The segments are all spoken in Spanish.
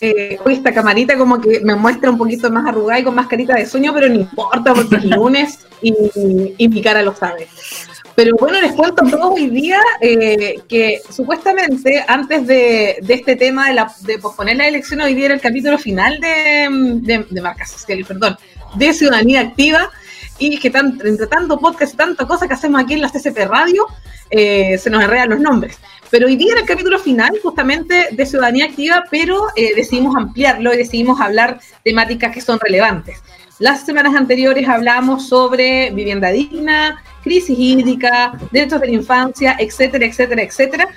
Eh, hoy esta camarita como que me muestra un poquito más arrugada y con más carita de sueño, pero no importa porque es lunes y, y mi cara lo sabe. Pero bueno, les cuento a todos hoy día eh, que supuestamente antes de, de este tema de, la, de, posponer la elección, hoy día era el capítulo final de, de, de marcas sociales, perdón, de Ciudadanía Activa y que tan, entre tanto podcast y tanta cosa que hacemos aquí en la CCP Radio, eh, se nos enredan los nombres. Pero hoy día era el capítulo final justamente de Ciudadanía Activa, pero eh, decidimos ampliarlo y decidimos hablar temáticas que son relevantes. Las semanas anteriores hablamos sobre vivienda digna, crisis hídrica, derechos de la infancia, etcétera, etcétera, etcétera.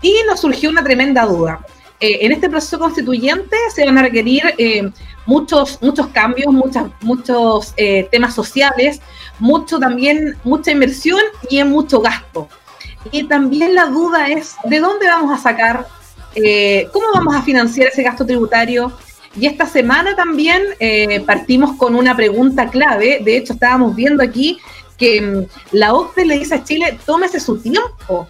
Y nos surgió una tremenda duda. Eh, en este proceso constituyente se van a requerir eh, muchos, muchos cambios, muchas, muchos eh, temas sociales, mucho también, mucha inversión y mucho gasto. Y también la duda es de dónde vamos a sacar, cómo vamos a financiar ese gasto tributario. Y esta semana también partimos con una pregunta clave. De hecho, estábamos viendo aquí que mm, la OCDE le dice a Chile, tómese su tiempo.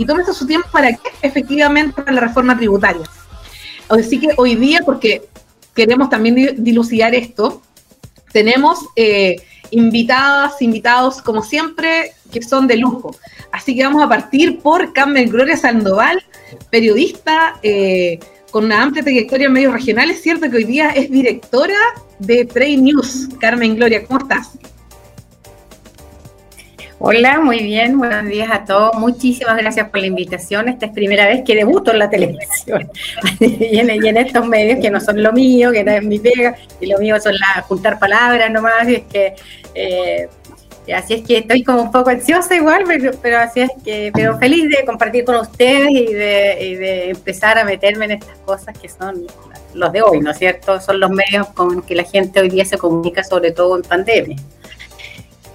Y tómese su tiempo para qué? Efectivamente, para la reforma tributaria. Así que hoy día, porque queremos también dilucidar esto, tenemos eh, invitadas, invitados, como siempre, que son de lujo. Así que vamos a partir por Carmen Gloria Sandoval, periodista eh, con una amplia trayectoria en medios regionales. Cierto que hoy día es directora de Trade News. Carmen Gloria, ¿cómo estás? Hola, muy bien, buenos días a todos. Muchísimas gracias por la invitación. Esta es primera vez que debuto en la televisión y, en, estos medios que no son lo mío, que no es mi pega, y lo mío son la juntar palabras nomás. Y es que eh, así es que estoy como un poco ansiosa igual, pero, pero, así es que, pero feliz de compartir con ustedes y de, y de empezar a meterme en estas cosas que son los de hoy, ¿no es cierto? Son los medios con que la gente hoy día se comunica, sobre todo en pandemia.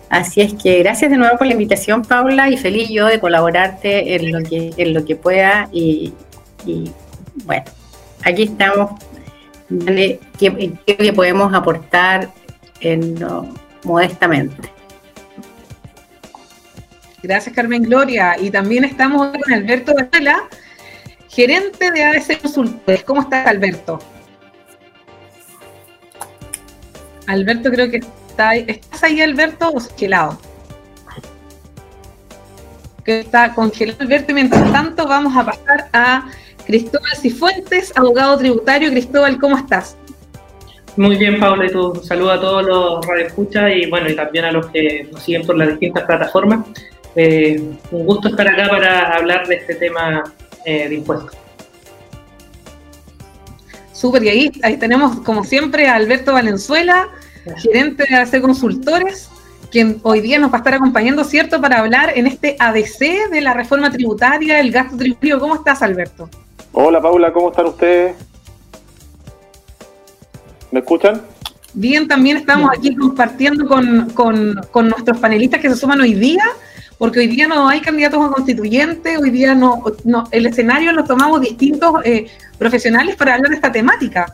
Así es que gracias de nuevo por la invitación, Paula, y feliz yo de colaborarte en lo que, en lo que pueda. Y, bueno, aquí estamos. ¿Qué, qué podemos aportar en, no, modestamente? Gracias, Carmen Gloria. Y también estamos con Alberto Varela, gerente de ADC Consultores. ¿Cómo estás, Alberto? Alberto, creo que está. ¿Estás ahí, Alberto, o congelado? Que está congelado, Alberto. Y mientras tanto, vamos a pasar a Cristóbal Cifuentes, abogado tributario. Cristóbal, ¿cómo estás? Muy bien, Paula, y tu saludo a todos los radioescuchas y bueno, y también a los que nos siguen por las distintas plataformas. Eh, un gusto estar acá para hablar de este tema eh, de impuestos. Súper, y ahí, ahí tenemos, como siempre, a Alberto Valenzuela, gerente de AC Consultores, quien hoy día nos va a estar acompañando, ¿cierto?, para hablar en este ADC de la reforma tributaria, el gasto tributario. ¿Cómo estás, Alberto? Hola, Paula, ¿cómo están ustedes? ¿Me escuchan? Bien, también estamos aquí compartiendo con, con, con, nuestros panelistas que se suman hoy día, porque hoy día no hay candidatos a constituyente, hoy día no, no el escenario lo tomamos distintos eh, profesionales para hablar de esta temática.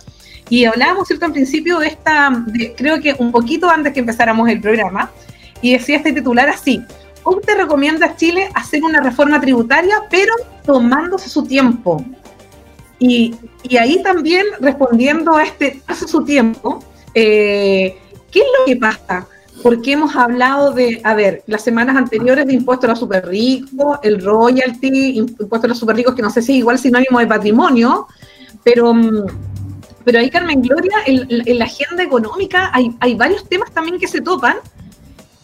Y hablábamos, ¿cierto?, en principio de esta, creo que un poquito antes que empezáramos el programa, y decía este titular así, usted recomienda a Chile hacer una reforma tributaria, pero tomándose su tiempo. Y, y, ahí también respondiendo a este hace su tiempo, eh, ¿qué es lo que pasa? Porque hemos hablado de, a ver, las semanas anteriores de impuestos a los super ricos, el royalty, impuestos a los super ricos, que no sé si es igual sinónimo de patrimonio, pero, pero ahí, Carmen Gloria, en, la agenda económica hay, hay, varios temas también que se topan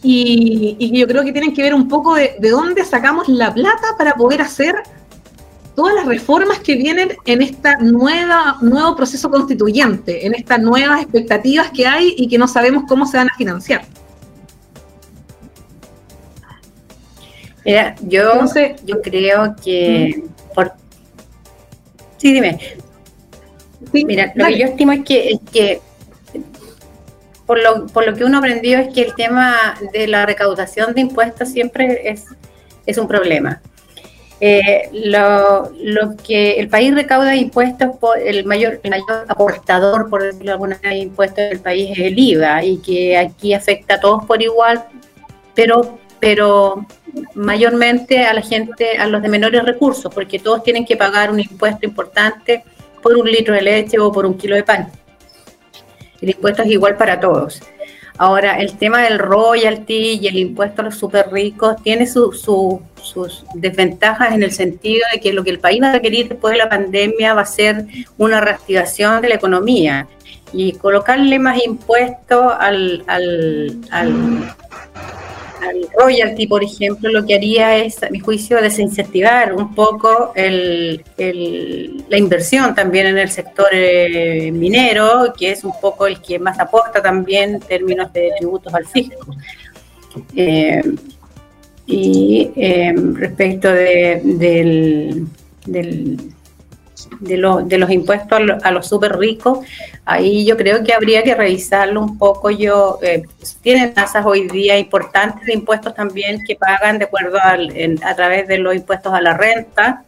y, y yo creo que tienen que ver un poco de, de dónde sacamos la plata para poder hacer todas las reformas que vienen en este nuevo proceso constituyente, en estas nuevas expectativas que hay y que no sabemos cómo se van a financiar. Mira, yo, Entonces, yo creo que... Por... Sí, dime. Sí, Mira, lo que yo estimo es que, es que por lo, por lo que uno aprendió es que el tema de la recaudación de impuestos siempre es, es un problema. Eh, lo, lo, que el país recauda impuestos, por, el, mayor, el mayor aportador, por decirlo de alguna manera, de impuestos del país es el IVA y que aquí afecta a todos por igual, pero, pero mayormente a la gente, a los de menores recursos, porque todos tienen que pagar un impuesto importante por un litro de leche o por un kilo de pan. El impuesto es igual para todos. Ahora, el tema del royalty y el impuesto a los súper ricos tiene sus desventajas en el sentido de que lo que el país va a requerir después de la pandemia va a ser una reactivación de la economía. Y colocarle más impuestos al al royalty, por ejemplo, lo que haría es, a mi juicio, desincentivar un poco la inversión también en el sector eh, minero, que es un poco el que más aporta también en términos de tributos al fisco. Eh, y eh, respecto de, del, del de, de los impuestos a, los súper ricos, ahí yo creo que habría que revisarlo un poco. Yo eh, Tienen tasas hoy día importantes de impuestos también que pagan de acuerdo a través de los impuestos a la renta.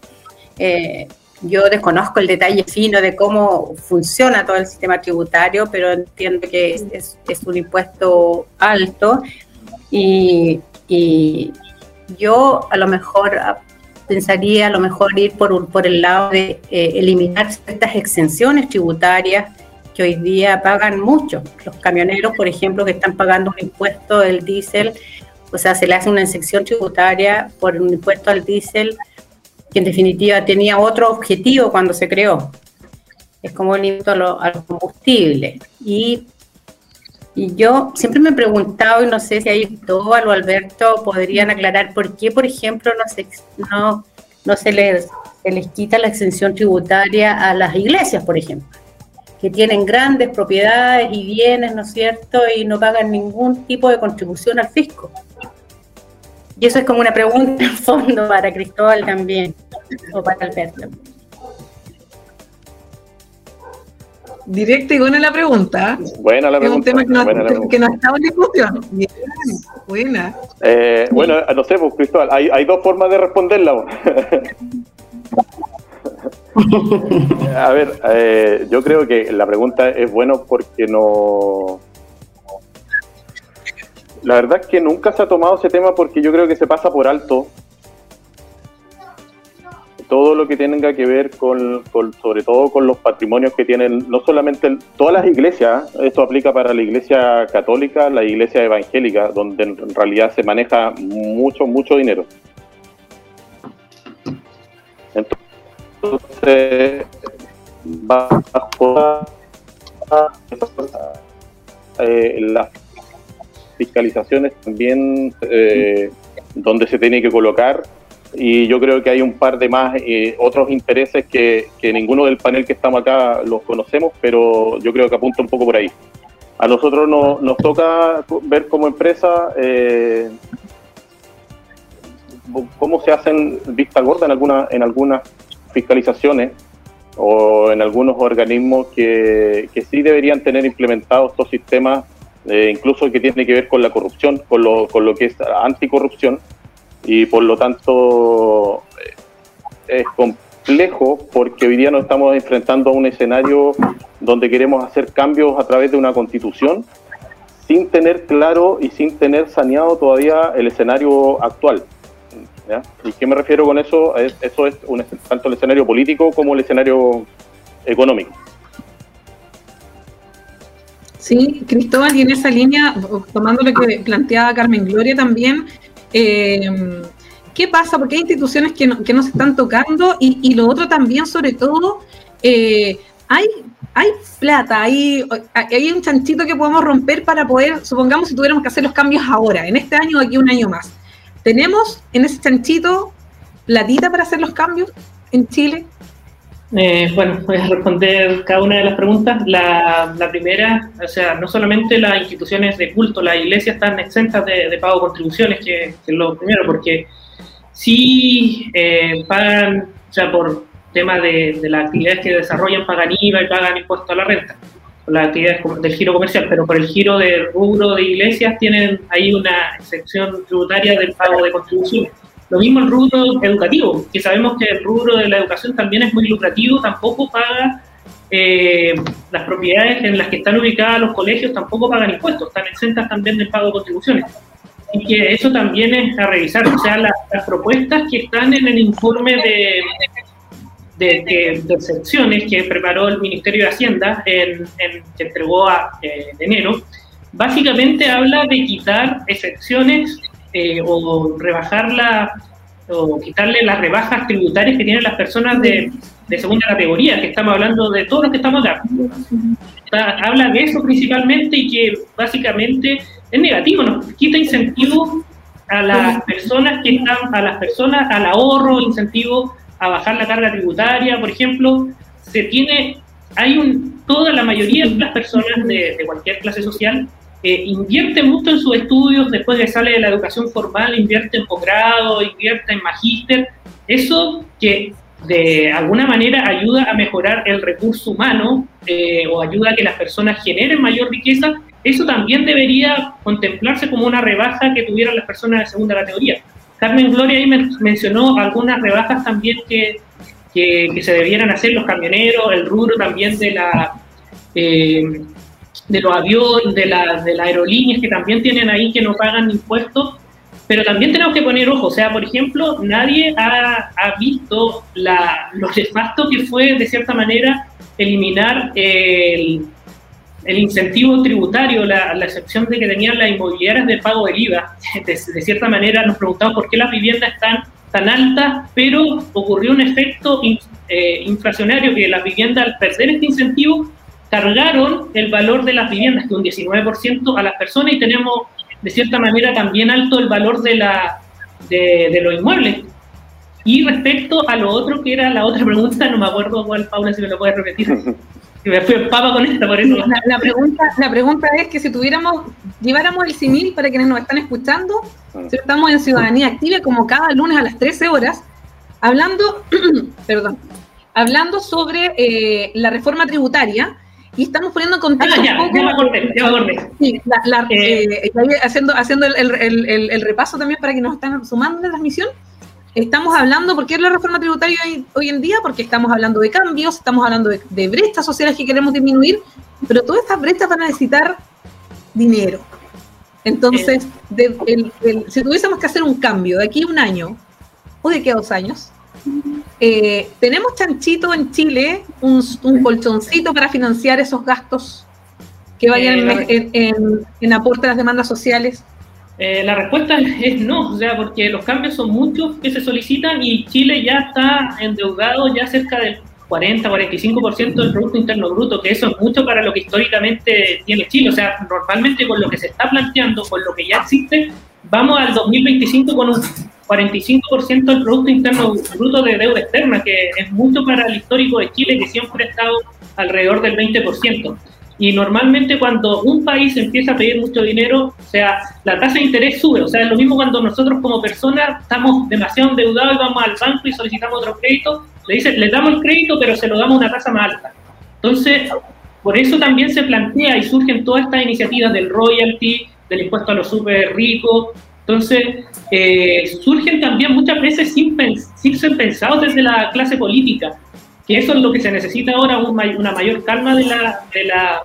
Eh, yo desconozco el detalle fino de cómo funciona todo el sistema tributario, pero entiendo que es, es, un impuesto alto y, y yo a lo mejor pensaría a lo mejor ir por, por el lado de eh, eliminar estas exenciones tributarias que hoy día pagan mucho. Los camioneros, por ejemplo, que están pagando un impuesto del diésel, o sea, se le hace una exención tributaria por un impuesto al diésel que en definitiva tenía otro objetivo cuando se creó. Es como el impuesto a, los combustibles. Y, y, yo siempre me he preguntado, y no sé si ahí Cristóbal o Alberto podrían aclarar por qué, por ejemplo, no se, no, no se les, se les quita la exención tributaria a las iglesias, por ejemplo, que tienen grandes propiedades y bienes, ¿no es cierto?, y no pagan ningún tipo de contribución al fisco. Y eso es como una pregunta en fondo para Cristóbal también, o para Alberto. Directa y buena la pregunta. Buena la pregunta. Es un tema que no, que no estaba en discusión. Bien, buena. Eh, bueno, no sé, pues, Cristóbal, hay, hay dos formas de responderla. A ver, eh, yo creo que la pregunta es bueno porque no... La verdad es que nunca se ha tomado ese tema porque yo creo que se pasa por alto todo lo que tenga que ver con, sobre todo con los patrimonios que tienen, no solamente todas las iglesias, esto aplica para la iglesia católica, la iglesia evangélica, donde en realidad se maneja mucho, mucho dinero. Entonces, bajo eh, las fiscalizaciones también eh, donde se tiene que colocar y yo creo que hay un par de más eh, otros intereses que, ninguno del panel que estamos acá los conocemos, pero yo creo que apunta un poco por ahí. A nosotros nos toca ver como empresa eh, cómo se hacen vista gorda en, alguna, en algunas fiscalizaciones o en algunos organismos que, que sí deberían tener implementados estos sistemas, eh, incluso que tiene que ver con la corrupción, con lo, con lo que es anticorrupción y por lo tanto eh, es complejo porque hoy día nos estamos enfrentando a un escenario donde queremos hacer cambios a través de una constitución sin tener claro y sin tener saneado todavía el escenario actual. ¿Y qué me refiero con eso? eso es un, tanto el escenario político como el escenario económico. Sí, Cristóbal, y en esa línea, tomando lo que planteaba Carmen Gloria también, eh, ¿Qué pasa? Porque hay instituciones que no, que no se están tocando y, lo otro también, sobre todo, eh, hay, hay plata, hay, hay un chanchito que podemos romper para poder, supongamos si tuviéramos que hacer los cambios ahora, en este año o aquí un año más. ¿Tenemos en ese chanchito platita para hacer los cambios en Chile? Eh, bueno, voy a responder cada una de las preguntas. La, primera, o sea, no solamente las instituciones de culto, las iglesias están exentas de, pago de contribuciones, que, es lo primero, porque sí eh, pagan, o sea, por tema de, las actividades que desarrollan, pagan IVA y pagan impuesto a la renta. las actividades del giro comercial, pero por el giro de rubro de iglesias tienen ahí una excepción tributaria del pago de contribuciones. Lo mismo el rubro educativo, que sabemos que el rubro de la educación también es muy lucrativo, tampoco paga eh, las propiedades en las que están ubicadas los colegios, tampoco pagan impuestos, están exentas también del pago de contribuciones. Y que eso también es a revisar, o sea, las, propuestas que están en el informe de, de, excepciones que preparó el Ministerio de Hacienda, en, que entregó a, eh, en enero, básicamente habla de quitar excepciones eh, o rebajarla o quitarle las rebajas tributarias que tienen las personas de, segunda categoría, que estamos hablando de todos los que estamos acá. habla de eso principalmente y que básicamente es negativo, nos quita incentivo a las personas que están, a las personas al ahorro, incentivo a bajar la carga tributaria, por ejemplo, se tiene, hay un, toda la mayoría de las personas de cualquier clase social invierte mucho en sus estudios, después de sale de la educación formal, invierte en posgrado, invierte en magíster, eso que de alguna manera ayuda a mejorar el recurso humano eh, o ayuda a que las personas generen mayor riqueza, eso también debería contemplarse como una rebaja que tuvieran las personas de segunda categoría. Carmen Gloria ahí mencionó algunas rebajas también que, que, que, se debieran hacer los camioneros, el rubro también de la... Eh, de los aviones, de, la, de las aerolíneas que también tienen ahí que no pagan impuestos, pero también tenemos que poner ojo, o sea, por ejemplo, nadie ha, ha visto la, lo nefasto que fue, de cierta manera, eliminar el, el incentivo tributario, la, la, excepción de que tenían las inmobiliarias de pago del IVA. De, cierta manera nos preguntamos por qué las viviendas están tan altas, pero ocurrió un efecto eh, inflacionario que las viviendas al perder este incentivo cargaron el valor de las viviendas, que un 19% a las personas, y tenemos de cierta manera también alto el valor de, la, de, los inmuebles. Y respecto a lo otro, que era la otra pregunta, no me acuerdo cuál, Paula, si me lo puedes repetir. me fui papa con esta, por eso. La, pregunta, la pregunta es que si tuviéramos, lleváramos el CIMIL para quienes nos están escuchando, si estamos en Ciudadanía Activa como cada lunes a las 13 horas, hablando, perdón, hablando sobre eh, la reforma tributaria, y estamos poniendo en contexto. Ah, ya, un poco, ya Sí, la, eh, eh, haciendo, haciendo el, el, el, repaso también para que nos están sumando en la transmisión. Estamos hablando, ¿por qué es la reforma tributaria hoy, en día? Porque estamos hablando de cambios, estamos hablando de, de brechas sociales que queremos disminuir, pero todas estas brechas van a necesitar dinero. Entonces, si tuviésemos que hacer un cambio de aquí a un año o de aquí a dos años, eh, ¿Tenemos chanchito en Chile, un, colchoncito para financiar esos gastos que vayan eh, en, aporte a las demandas sociales? Eh, la respuesta es no, o sea, porque los cambios son muchos que se solicitan y Chile ya está endeudado ya cerca del 40-45% del Producto Interno Bruto, que eso es mucho para lo que históricamente tiene Chile. O sea, normalmente con lo que se está planteando, con lo que ya existe, vamos al 2025 con un 45% del Producto Interno Bruto de deuda externa, que es mucho para el histórico de Chile, que siempre ha estado alrededor del 20%. Y normalmente cuando un país empieza a pedir mucho dinero, o sea, la tasa de interés sube. O sea, es lo mismo cuando nosotros como personas estamos demasiado endeudados y vamos al banco y solicitamos otro crédito, le dicen, le damos el crédito, pero se lo damos una tasa más alta. Entonces, por eso también se plantea y surgen todas estas iniciativas del royalty, del impuesto a los súper ricos, entonces, eh, surgen también muchas veces sin, sin, ser pensados desde la clase política, que eso es lo que se necesita ahora, una mayor calma de la, de la,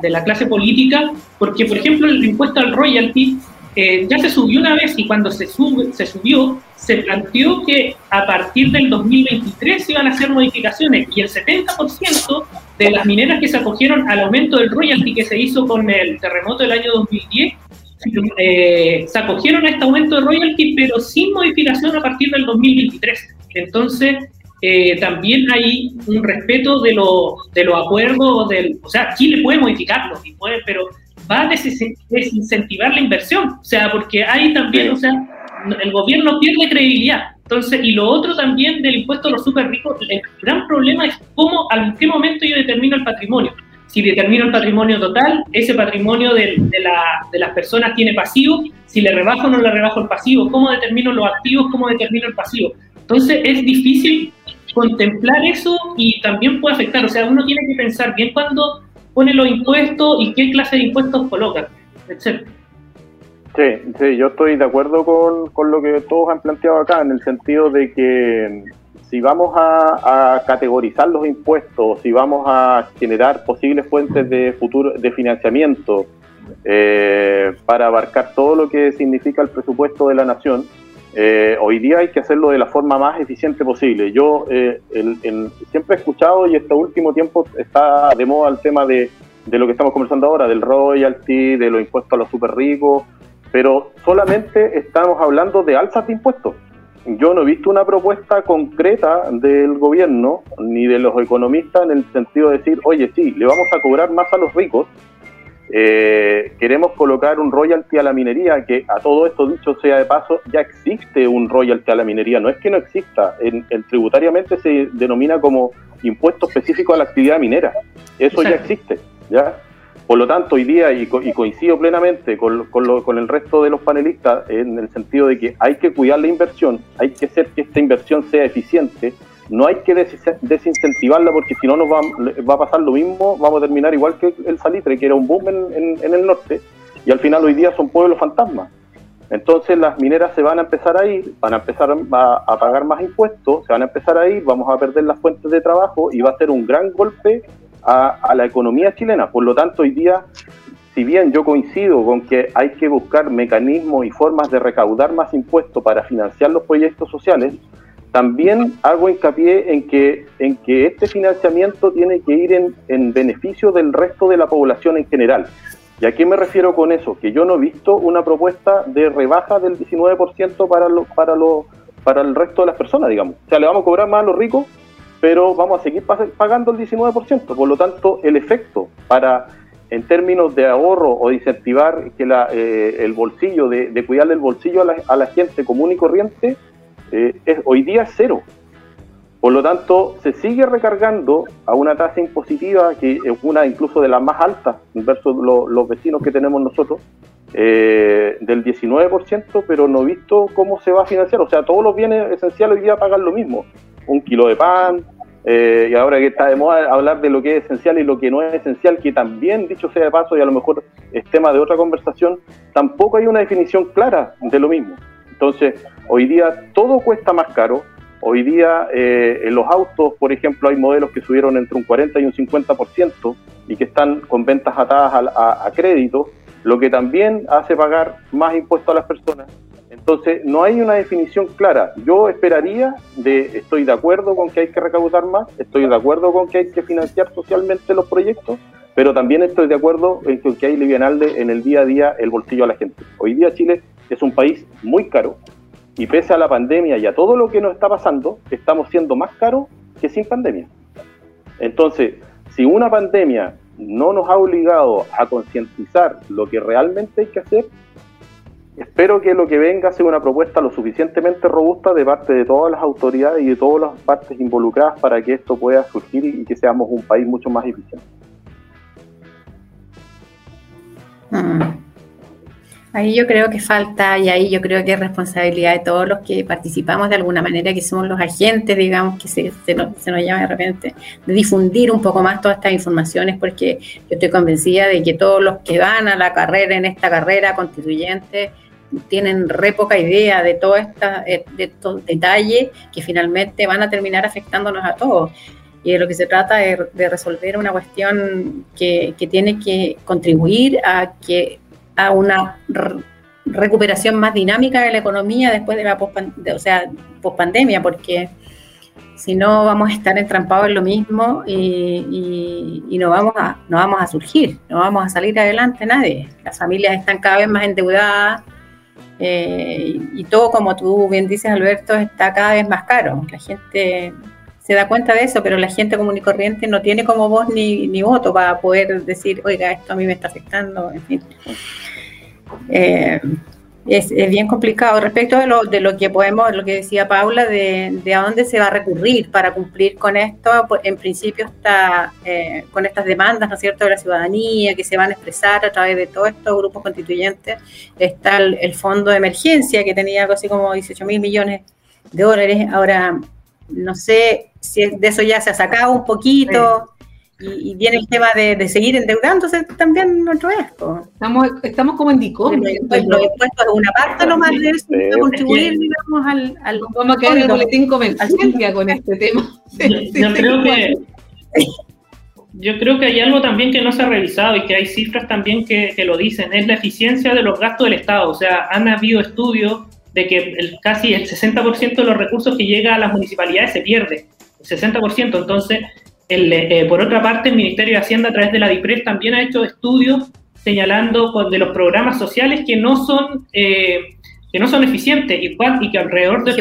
de la clase política, porque, por ejemplo, el impuesto al royalty eh, ya se subió una vez y cuando se, sube, se subió, se planteó que a partir del 2023 se iban a hacer modificaciones y el 70% de las mineras que se acogieron al aumento del royalty que se hizo con el terremoto del año 2010 eh, se acogieron a este aumento de royalty, pero sin modificación a partir del 2023. Entonces, eh, también hay un respeto de, de los acuerdos, del, o sea, Chile puede modificarlo, y puede, pero va a desincentivar la inversión, o sea, porque hay también, o sea, el gobierno pierde credibilidad. Entonces, y lo otro también del impuesto a los super ricos, el gran problema es cómo, en qué momento yo determino el patrimonio si determino el patrimonio total, ese patrimonio de, las personas tiene pasivo, si le rebajo o no le rebajo el pasivo, cómo determino los activos, cómo determino el pasivo. Entonces es difícil contemplar eso y también puede afectar, o sea, uno tiene que pensar bien cuando pone los impuestos y qué clase de impuestos coloca, etc. Sí, sí, yo estoy de acuerdo con, con lo que todos han planteado acá, en el sentido de que si vamos a, categorizar los impuestos, si vamos a generar posibles fuentes de futuro de financiamiento eh, para abarcar todo lo que significa el presupuesto de la nación, eh, hoy día hay que hacerlo de la forma más eficiente posible. Yo eh, siempre he escuchado y este último tiempo está de moda el tema de, de lo que estamos conversando ahora, del royalty, de los impuestos a los super ricos, pero solamente estamos hablando de alzas de impuestos yo no he visto una propuesta concreta del gobierno ni de los economistas en el sentido de decir, oye, sí, le vamos a cobrar más a los ricos, eh, queremos colocar un royalty a la minería, que a todo esto dicho sea de paso, ya existe un royalty a la minería, no es que no exista, en, tributariamente se denomina como impuesto específico a la actividad minera, eso ya existe, ¿ya? Por lo tanto, hoy día, y, coincido plenamente con, el resto de los panelistas, en el sentido de que hay que cuidar la inversión, hay que hacer que esta inversión sea eficiente, no hay que desincentivarla porque si no nos va, va, a pasar lo mismo, vamos a terminar igual que el salitre, que era un boom en, el norte, y al final hoy día son pueblos fantasmas. Entonces las mineras se van a empezar a ir, van a empezar a, a, pagar más impuestos, se van a empezar a ir, vamos a perder las fuentes de trabajo y va a ser un gran golpe a, la economía chilena. Por lo tanto, hoy día, si bien yo coincido con que hay que buscar mecanismos y formas de recaudar más impuestos para financiar los proyectos sociales, también hago hincapié en que, en que este financiamiento tiene que ir en, en beneficio del resto de la población en general. ¿Y a qué me refiero con eso? Que yo no he visto una propuesta de rebaja del 19% para, lo, para, lo, para el resto de las personas, digamos. O sea, le vamos a cobrar más a los ricos, pero vamos a seguir pagando el 19%. Por lo tanto, el efecto para, en términos de ahorro o de incentivar que la, eh, el bolsillo, de, cuidarle el bolsillo a la, gente común y corriente, eh, es, hoy día cero. Por lo tanto, se sigue recargando a una tasa impositiva que es una incluso de las más altas versus los vecinos que tenemos nosotros, eh, del 19%, pero no he visto cómo se va a financiar. O sea, todos los bienes esenciales hoy día pagan lo mismo un kilo de pan, eh, y ahora que está de moda hablar de lo que es esencial y lo que no es esencial, que también, dicho sea de paso, y a lo mejor es tema de otra conversación, tampoco hay una definición clara de lo mismo. Entonces, hoy día todo cuesta más caro. Hoy día eh, en los autos, por ejemplo, hay modelos que subieron entre un 40 y un 50% y que están con ventas atadas a crédito, lo que también hace pagar más impuestos a las personas entonces, no hay una definición clara. Yo esperaría, de, estoy de acuerdo con que hay que recaudar más, estoy de acuerdo con que hay que financiar socialmente los proyectos, pero también estoy de acuerdo en que hay aliviarle en el día a día el bolsillo a la gente. Hoy día Chile es un país muy caro y pese a la pandemia y a todo lo que nos está pasando, estamos siendo más caros que sin pandemia. Entonces, si una pandemia no nos ha obligado a concientizar lo que realmente hay que hacer, Espero que lo que venga sea una propuesta lo suficientemente robusta de parte de todas las autoridades y de todas las partes involucradas para que esto pueda surgir y que seamos un país mucho más eficiente. Mm. Ahí yo creo que falta, y ahí yo creo que es responsabilidad de todos los que participamos de alguna manera, que somos los agentes, digamos, que se, nos, se nos llama de repente, de difundir un poco más todas estas informaciones, porque yo estoy convencida de que todos los que van a la carrera, en esta carrera constituyente, tienen re poca idea de, todo esta, eh, estos detalles que finalmente van a terminar afectándonos a todos. Y de lo que se trata es de resolver una cuestión que, que tiene que contribuir a, que, a una recuperación más dinámica de la economía después de la post o sea, pospandemia, porque si no vamos a estar entrampados en lo mismo y, y, no, vamos a, no vamos a surgir, no vamos a salir adelante nadie. Las familias están cada vez más endeudadas, eh, y todo, como tú bien dices, Alberto, está cada vez más caro. La gente se da cuenta de eso, pero la gente común y corriente no tiene como voz ni, ni voto para poder decir, oiga, esto a mí me está afectando, en fin. Eh, es, bien complicado. Respecto de lo, de lo que podemos, lo que decía Paula, de, a dónde se va a recurrir para cumplir con esto, pues en principio está eh, con estas demandas, ¿no es cierto?, de la ciudadanía que se van a expresar a través de todos estos grupos constituyentes, está el, fondo de emergencia que tenía algo así como 18 mil millones de dólares. Ahora, no sé de eso ya se ha sacado un poquito. y, viene el tema de, seguir endeudándose también otra vez. Estamos, estamos como en DICOM. Los impuestos es una parte nomás de eso, contribuir, digamos, al, al... Vamos a quedar en el boletín comercial con este tema. Yo, creo que... Yo creo que hay algo también que no se ha revisado y que hay cifras también que, que lo dicen, es la eficiencia de los gastos del Estado. O sea, han habido estudios de que el, casi el 60% de los recursos que llega a las municipalidades se pierde. El 60%. Entonces, eh, por otra parte, el Ministerio de Hacienda a través de la DIPRES también ha hecho estudios señalando de los programas sociales que no son eh, que no son eficientes y, y que alrededor de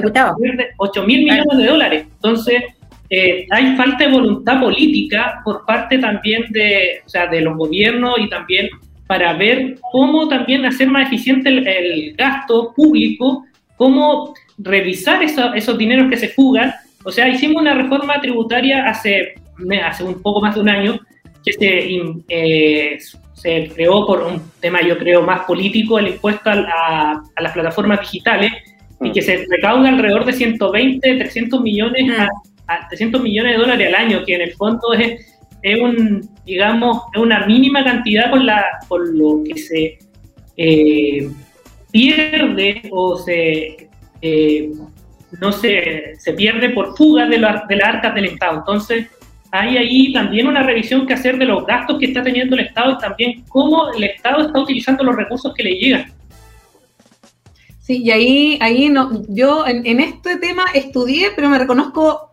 8 mil millones de dólares. Entonces, eh, hay falta de voluntad política por parte también de, o sea, de los gobiernos y también para ver cómo también hacer más eficiente el, gasto público, cómo revisar esos dineros que se fugan. O sea, hicimos una reforma tributaria hace hace un poco más de un año, que se, eh, se creó por un tema, yo creo, más político, el impuesto a, las plataformas digitales, y mm. que se recauda alrededor de 120, 300 millones, mm. a, 300 millones de dólares al año, que en el fondo es, es un, digamos, es una mínima cantidad con, la, con lo que se eh, pierde o se... Eh, no se, se pierde por fuga de, la, de las arcas del Estado. Entonces, hay ahí también una revisión que hacer de los gastos que está teniendo el Estado y también cómo el Estado está utilizando los recursos que le llegan. Sí, y ahí, ahí no, yo en, este tema estudié, pero me reconozco,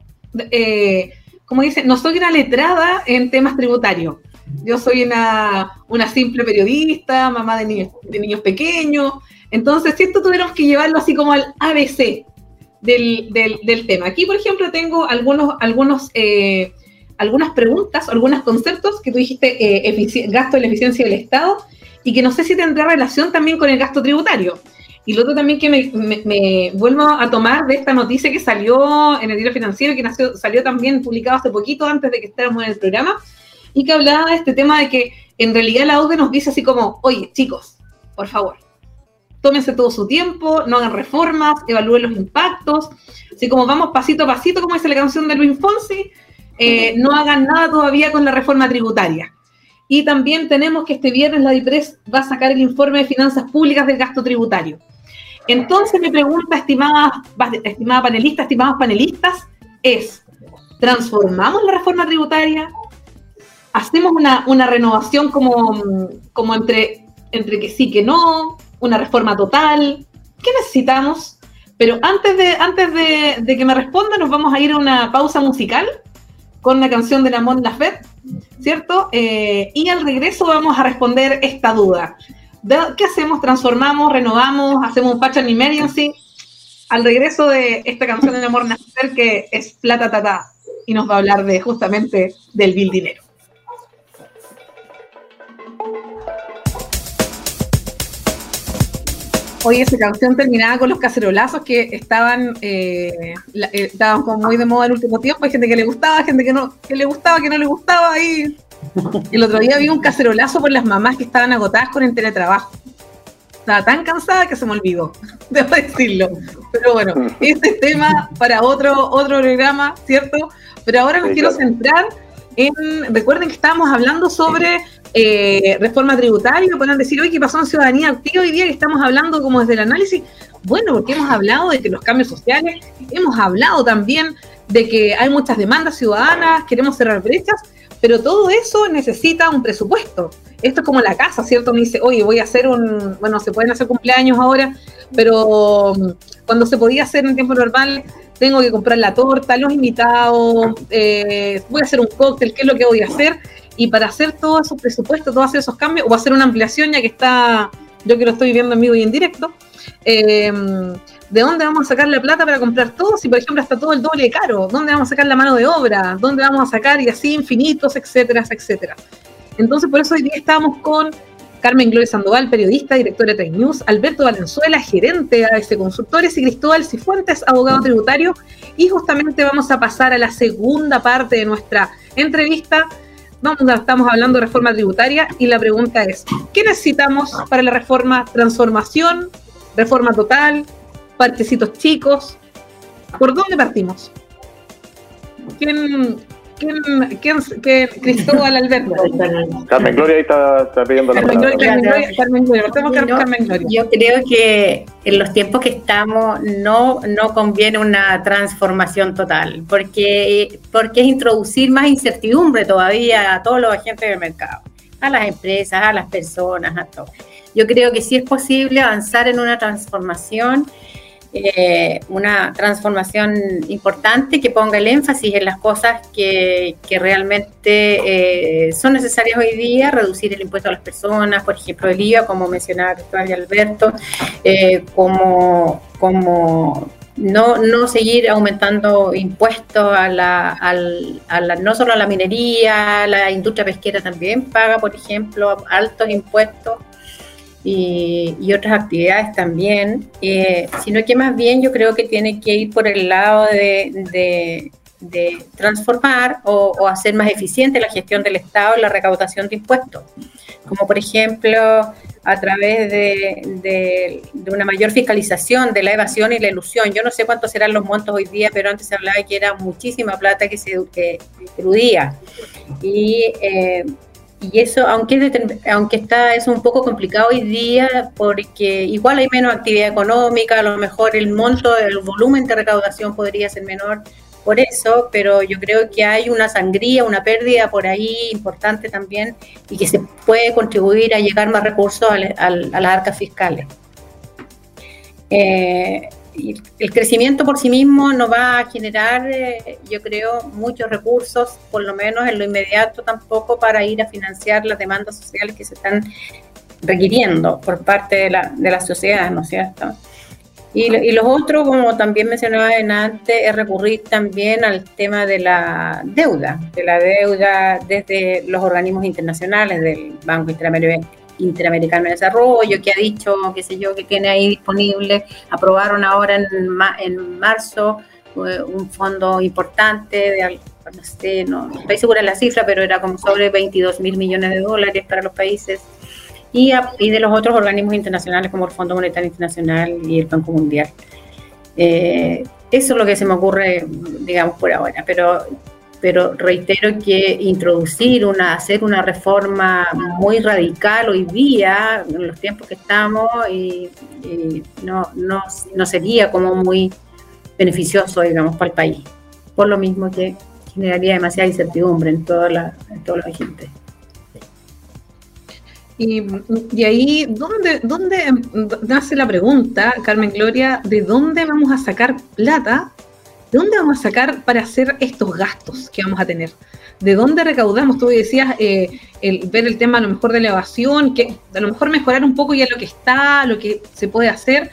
eh, como dice, no soy una letrada en temas tributarios. Yo soy una, una simple periodista, mamá de niños, de niños pequeños. Entonces, si esto tuviéramos que llevarlo así como al ABC del, del, tema. Aquí, por ejemplo, tengo algunos, algunos eh, algunas preguntas, algunos conceptos que tú dijiste, eh, gasto de la eficiencia del Estado, y que no sé si tendrá relación también con el gasto tributario. Y lo otro también que me, vuelvo a tomar de esta noticia que salió en el diario financiero, que nació, salió también publicado hace poquito antes de que estemos en el programa, y que hablaba de este tema de que en realidad la OCDE nos dice así como, oye, chicos, por favor, tómense todo su tiempo, no hagan reformas, evalúen los impactos, así como vamos pasito a pasito, como dice la canción de Luis Fonsi, eh, no hagan nada todavía con la reforma tributaria. Y también tenemos que este viernes la DIPRES va a sacar el informe de finanzas públicas del gasto tributario. Entonces mi pregunta, estimada, estimada panelista, estimados panelistas, es, ¿transformamos la reforma tributaria? ¿Hacemos una, renovación como, como entre, entre que sí, que no? ¿Una reforma total? ¿Qué necesitamos? Pero antes de, antes de, que me responda, nos vamos a ir a una pausa musical con una canción de la Mon Laferte, ¿cierto? Eh, y al regreso vamos a responder esta duda. ¿Qué hacemos? ¿Transformamos? ¿Renovamos? ¿Hacemos un patch and emergency? Al regreso de esta canción de la Mon Laferte que es Plata Tata y nos va a hablar de justamente del Bill Dinero. Oye, esa canción terminaba con los cacerolazos que estaban, eh, eh, estaban como muy de moda el último tiempo. Hay gente que le gustaba, gente que no, que le gustaba, que no le gustaba. Ahí. El otro día vi un cacerolazo por las mamás que estaban agotadas con el teletrabajo. Estaba tan cansada que se me olvidó, debo decirlo. Pero bueno, este es tema para otro, otro programa, ¿cierto? Pero ahora me quiero centrar en, recuerden que estábamos hablando sobre eh, reforma tributaria, pueden decir, oye, ¿qué pasó en Ciudadanía Activa hoy día que estamos hablando como desde el análisis? Bueno, porque hemos hablado de que los cambios sociales, hemos hablado también de que hay muchas demandas ciudadanas, queremos cerrar brechas, pero todo eso necesita un presupuesto. Esto es como la casa, ¿cierto? Me dice, oye, voy a hacer un, bueno, se pueden hacer cumpleaños ahora, pero mm, cuando se podía hacer en tiempo normal, tengo que comprar la torta, los invitados, eh, voy a hacer un cóctel, ¿qué es lo que voy a hacer? Y para hacer todos esos presupuestos, todos esos cambios, o hacer una ampliación, ya que está, yo que lo estoy viendo en vivo y en directo, eh, ¿de dónde vamos a sacar la plata para comprar todo? Si, por ejemplo, está todo el doble caro, ¿dónde vamos a sacar la mano de obra? ¿Dónde vamos a sacar? Y así infinitos, etcétera, etcétera. Entonces, por eso hoy día estamos con Carmen Gloria Sandoval, periodista, directora de Tech News, Alberto Valenzuela, gerente de AS Consultores y Cristóbal Cifuentes, abogado tributario. Y justamente vamos a pasar a la segunda parte de nuestra entrevista estamos hablando de reforma tributaria y la pregunta es, ¿qué necesitamos para la reforma? ¿Transformación? ¿Reforma total? ¿Partecitos chicos? ¿Por dónde partimos? ¿Quién, quién, quién, quién Cristóbal Alberto. Carmen Gloria ahí está, está pidiendo la Carmen palabra. Gloria, Carmen Gloria, Carmen Gloria, No, Carmen Gloria. Yo creo que en los tiempos que estamos no, no conviene una transformación total, porque, porque es introducir más incertidumbre todavía a todos los agentes del mercado, a las empresas, a las personas, a todos. Yo creo que sí es posible avanzar en una transformación, eh, una transformación importante que ponga el énfasis en las cosas que, que realmente eh, son necesarias hoy día, reducir el impuesto a las personas, por ejemplo, el IVA, como mencionaba Cristóbal y Alberto, eh, como, como no, no seguir aumentando impuestos a la, al- a la- no solo a la minería, la industria pesquera también paga, por ejemplo, altos impuestos y, y otras actividades también, eh, sino que más bien yo creo que tiene que ir por el lado de, de- de transformar o, o hacer más eficiente la gestión del Estado la recaudación de impuestos, como por ejemplo a través de, de- de una mayor fiscalización de la evasión y la ilusión. Yo no sé cuántos serán los montos hoy día, pero antes se hablaba que era muchísima plata que se que. Y eh, y eso, aunque, es aunque está, es un poco complicado hoy día, porque igual hay menos actividad económica, a lo mejor el monto, el volumen de recaudación podría ser menor por eso, pero yo creo que hay una sangría, una pérdida por ahí importante también y que se puede contribuir a llegar más recursos al- al- a las arcas fiscales. Eh, el crecimiento por sí mismo no va a generar, eh, yo creo, muchos recursos, por lo menos en lo inmediato tampoco, para ir a financiar las demandas sociales que se están requiriendo por parte de la, de la sociedad, ¿no es cierto? Y, y los otros, como también mencionaba en antes, es recurrir también al tema de la deuda, de la deuda desde los organismos internacionales, del Banco Interamer- Interamericano de Desarrollo, que ha dicho, qué sé yo, que tiene ahí disponible, aprobaron ahora en, ma- en marzo eh, un fondo importante de, no sé, no no estoy segura de la cifra, pero era como sobre 22 mil millones de dólares para los países y, a- y de los otros organismos internacionales como el Fondo Monetario Internacional y el Banco Mundial. Eh, eso es lo que se me ocurre, digamos, por ahora, pero, pero reitero que introducir una, hacer una reforma muy radical hoy día, en los tiempos que estamos, y, no, no, no sería como muy beneficioso, digamos, para el país. Por lo mismo que generaría demasiada incertidumbre en, toda la, en todos los agentes. Y, y ahí, ¿dónde, ¿dónde nace la pregunta, Carmen Gloria, de dónde vamos a sacar plata? ¿De dónde vamos a sacar para hacer estos gastos que vamos a tener? ¿De dónde recaudamos? Tú decías eh, el, ver el tema a lo mejor de la evasión, que a lo mejor mejorar un poco ya lo que está, lo que se puede hacer,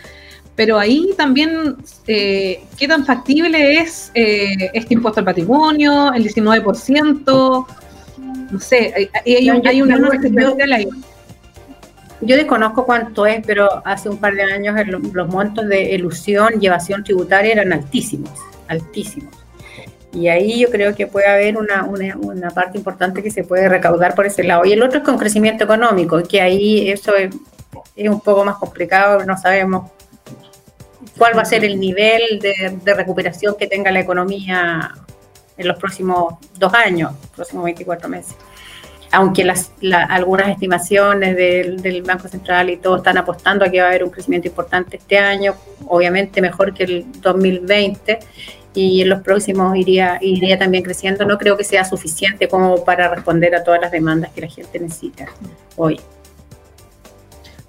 pero ahí también, eh, ¿qué tan factible es eh, este impuesto al patrimonio, el 19%? No sé, hay, hay, No, yo- hay una yo ahí. Desconozco cuánto es, pero hace un par de años el- los montos de elusión y evasión tributaria eran altísimos, altísimos. Y ahí yo creo que puede haber una, una, una parte importante que se puede recaudar por ese lado. Y el otro es con crecimiento económico, que ahí eso es, un poco más complicado, no sabemos cuál va a ser el nivel de, recuperación que tenga la economía en los próximos dos años, próximos 24 meses aunque algunas estimaciones del, del Banco Central y todo están apostando a que va a haber un crecimiento importante este año, obviamente mejor que el 2020, y en los próximos iría, iría también creciendo. No creo que sea suficiente como para responder a todas las demandas que la gente necesita hoy.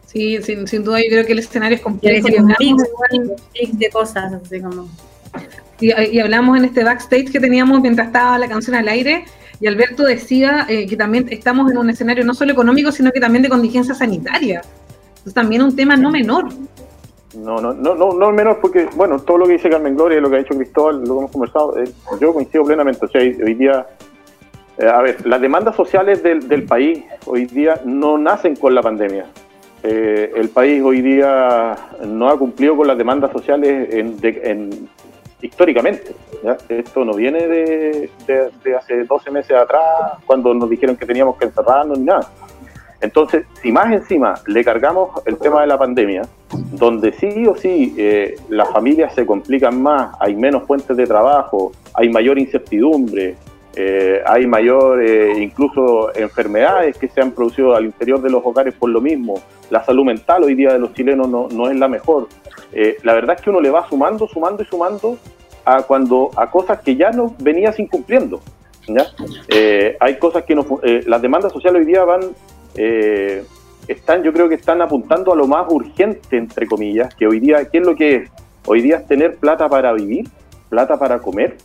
Sí, sin, sin duda yo creo que el escenario es complejo. Y hablamos, un mix de cosas, así como... y, y hablamos en este backstage que teníamos mientras estaba la canción al aire, y Alberto decía eh, que también estamos en un escenario no solo económico, sino que también de contingencia sanitaria. Es también un tema no menor. No, no, no, no, no menor, porque, bueno, todo lo que dice Carmen Gloria, lo que ha dicho Cristóbal, lo que hemos conversado, eh, yo coincido plenamente. O sea, hoy día, eh, a ver, las demandas sociales del, del país hoy día no nacen con la pandemia. Eh, el país hoy día no ha cumplido con las demandas sociales históricamente. Esto no viene de, de- de hace 12 meses atrás, cuando nos dijeron que teníamos que encerrarnos ni nada. Entonces, si más encima le cargamos el tema de la pandemia, donde sí o sí eh, las familias se complican más, hay menos fuentes de trabajo, hay mayor incertidumbre, Eh, hay mayor, eh, incluso enfermedades que se han producido al interior de los hogares por lo mismo. La salud mental hoy día de los chilenos no, no es la mejor. La verdad es que uno le va sumando, sumando y sumando a cuando a cosas que ya no venías incumpliendo. ¿ya? hay cosas que no, las demandas sociales hoy día van, están, yo creo que están apuntando a lo más urgente entre comillas, que hoy día, ¿qué es lo que es? Hoy día es tener plata para vivir, plata para comer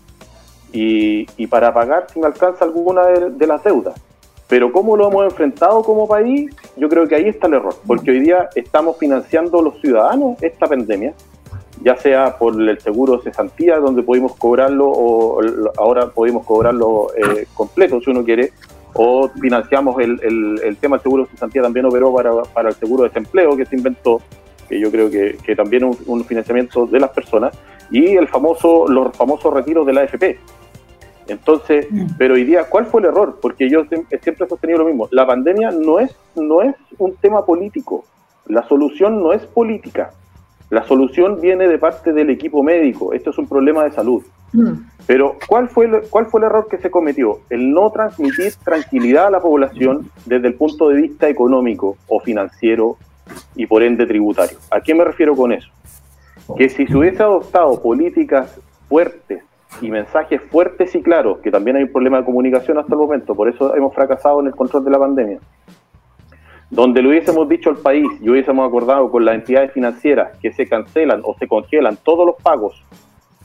y, para pagar si me alcanza alguna de, las deudas. Pero cómo lo hemos enfrentado como país, yo creo que ahí está el error, porque hoy día estamos financiando los ciudadanos esta pandemia, ya sea por el seguro de cesantía, donde pudimos cobrarlo, o ahora podemos cobrarlo eh, completo si uno quiere, o financiamos el, el, tema del seguro de cesantía también operó para, para el seguro de desempleo que se inventó, que yo creo que, que también un, un financiamiento de las personas, y el famoso, los famosos retiros de la AFP, entonces, mm. pero hoy día, ¿cuál fue el error? Porque yo siempre he sostenido lo mismo. La pandemia no es, no es un tema político. La solución no es política. La solución viene de parte del equipo médico. Esto es un problema de salud. Mm. Pero ¿cuál fue, el, ¿cuál fue el error que se cometió? El no transmitir tranquilidad a la población desde el punto de vista económico o financiero y por ende tributario. ¿A qué me refiero con eso? Que si se hubiese adoptado políticas fuertes y mensajes fuertes y claros, que también hay un problema de comunicación hasta el momento, por eso hemos fracasado en el control de la pandemia, donde le hubiésemos dicho al país y hubiésemos acordado con las entidades financieras que se cancelan o se congelan todos los pagos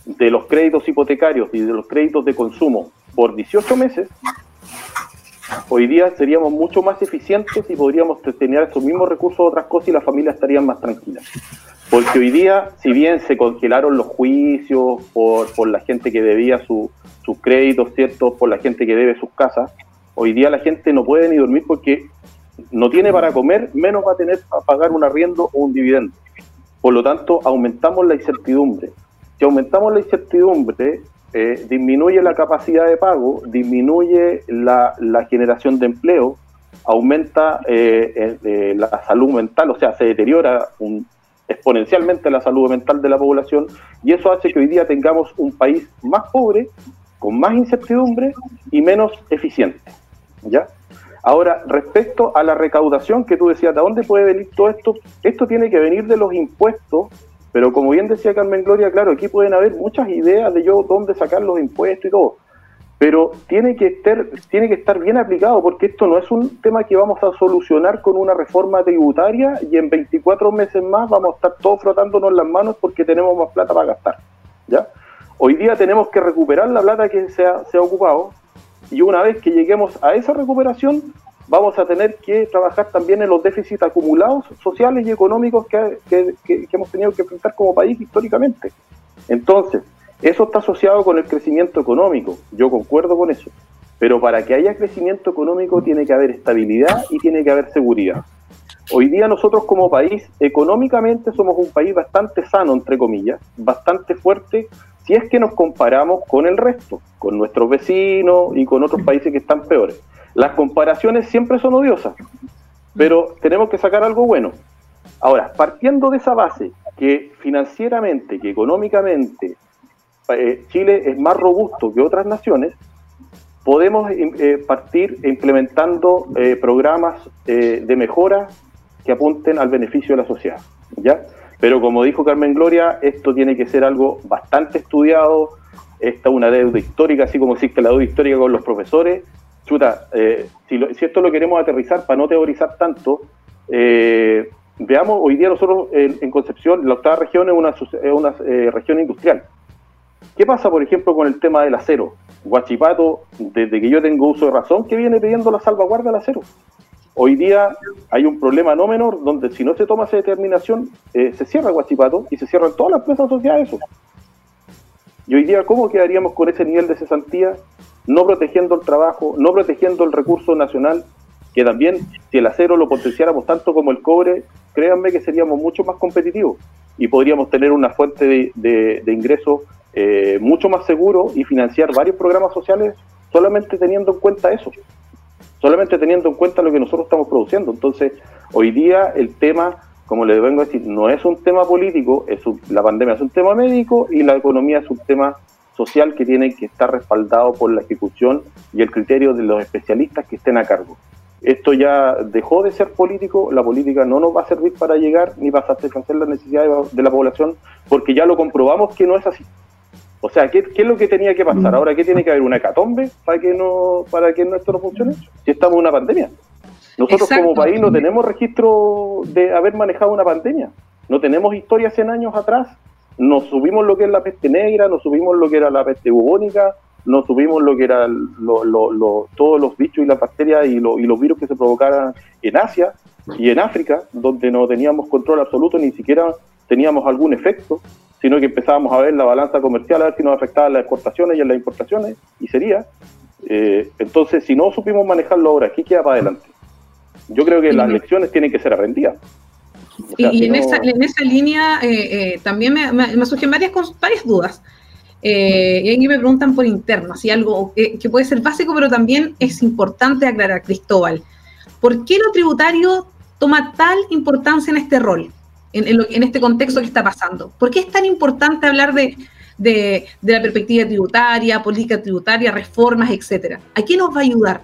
de los créditos hipotecarios y de los créditos de consumo por 18 meses, hoy día seríamos mucho más eficientes y podríamos tener esos mismos recursos a otras cosas y las familias estarían más tranquilas. Porque hoy día, si bien se congelaron los juicios por, por la gente que debía sus créditos, ¿cierto? Por la gente que debe sus casas, hoy día la gente no puede ni dormir porque no tiene para comer, menos va a tener para pagar un arriendo o un dividendo. Por lo tanto, aumentamos la incertidumbre. Si aumentamos la incertidumbre, eh, disminuye la capacidad de pago, disminuye la, generación de empleo, aumenta eh, eh, la salud mental, o sea, se deteriora un, exponencialmente la salud mental de la población y eso hace que hoy día tengamos un país más pobre, con más incertidumbre y menos eficiente. ¿ya? Ahora, respecto a la recaudación que tú decías, ¿de dónde puede venir todo esto? Esto tiene que venir de los impuestos, pero como bien decía Carmen Gloria, claro, aquí pueden haber muchas ideas de yo dónde sacar los impuestos y todo pero tiene que, estar, tiene que estar bien aplicado porque esto no es un tema que vamos a solucionar con una reforma tributaria y en 24 meses más vamos a estar todos frotándonos las manos porque tenemos más plata para gastar. ¿ya? Hoy día tenemos que recuperar la plata que se ha, se ha ocupado y una vez que lleguemos a esa recuperación vamos a tener que trabajar también en los déficits acumulados sociales y económicos que, que, que hemos tenido que enfrentar como país históricamente. Entonces, eso está asociado con el crecimiento económico, yo concuerdo con eso, pero para que haya crecimiento económico tiene que haber estabilidad y tiene que haber seguridad. Hoy día nosotros como país, económicamente somos un país bastante sano, entre comillas, bastante fuerte, si es que nos comparamos con el resto, con nuestros vecinos y con otros países que están peores. Las comparaciones siempre son odiosas, pero tenemos que sacar algo bueno. Ahora, partiendo de esa base, que financieramente, que económicamente, eh, Chile es más robusto que otras naciones, podemos eh, partir implementando eh, programas de mejora que apunten al beneficio de la sociedad. ¿ya? Pero como dijo Carmen Gloria, esto tiene que ser algo bastante estudiado, esta es una deuda histórica, así como existe la deuda histórica con los profesores. Chuta, si, si, esto lo queremos aterrizar para no teorizar tanto, veamos, hoy día nosotros en, Concepción, la octava región es una, una región industrial. ¿Qué pasa, por ejemplo, con el tema del acero? Guachipato, desde que yo tengo uso de razón, que viene pidiendo la salvaguarda del acero. Hoy día hay un problema no menor donde si no se toma esa determinación, eh, se cierra Guachipato y se cierran todas las empresas asociadas a eso. Y hoy día, ¿cómo quedaríamos con ese nivel de cesantía? No protegiendo el trabajo, no protegiendo el recurso nacional, que también, si el acero lo potenciáramos tanto como el cobre, créanme que seríamos mucho más competitivos y podríamos tener una fuente de, ingresos eh, mucho más seguro y financiar varios programas sociales solamente teniendo en cuenta eso, solamente teniendo en cuenta lo que nosotros estamos produciendo. Entonces, hoy día el tema, como le vengo a decir, no es un tema político, es la pandemia es un tema médico y la economía es un tema social que tiene que estar respaldado por la ejecución y el criterio de los especialistas que estén a cargo. Esto ya dejó de ser político, la política no nos va a servir para llegar ni para satisfacer las necesidades de la población, porque ya lo comprobamos que no es así. O sea, ¿qué, es lo que tenía que pasar? Ahora, ¿qué tiene que haber? ¿Una hecatombe para que, no, para que esto no funcione? Si estamos en una pandemia. Nosotros como país no tenemos registro de haber manejado una pandemia. No tenemos historia 100 años atrás. Nos subimos lo que es la peste negra, nos subimos lo que era la peste bubónica, nos subimos lo que eran todos los bichos y las bacterias y, y los virus que se provocaran en Asia y en África, donde no teníamos control absoluto, ni siquiera teníamos algún efecto sino que empezábamos a ver la balanza comercial, a ver si nos afectaba las exportaciones y en las importaciones, y sería. Eh, entonces, si no supimos manejarlo ahora, ¿qué queda para adelante? Yo creo que las lecciones tienen que ser aprendidas. Y, en, esa, en, esa, línea eh, eh, también me, me, surgen varias, varias dudas. y aquí me preguntan por interno, así algo que puede ser básico, pero también es importante aclarar, Cristóbal. ¿Por qué lo tributario toma tal importancia en este rol? en, este contexto que está pasando. ¿Por qué es tan importante hablar de, la perspectiva tributaria, política tributaria, reformas, etcétera? ¿A qué nos va a ayudar?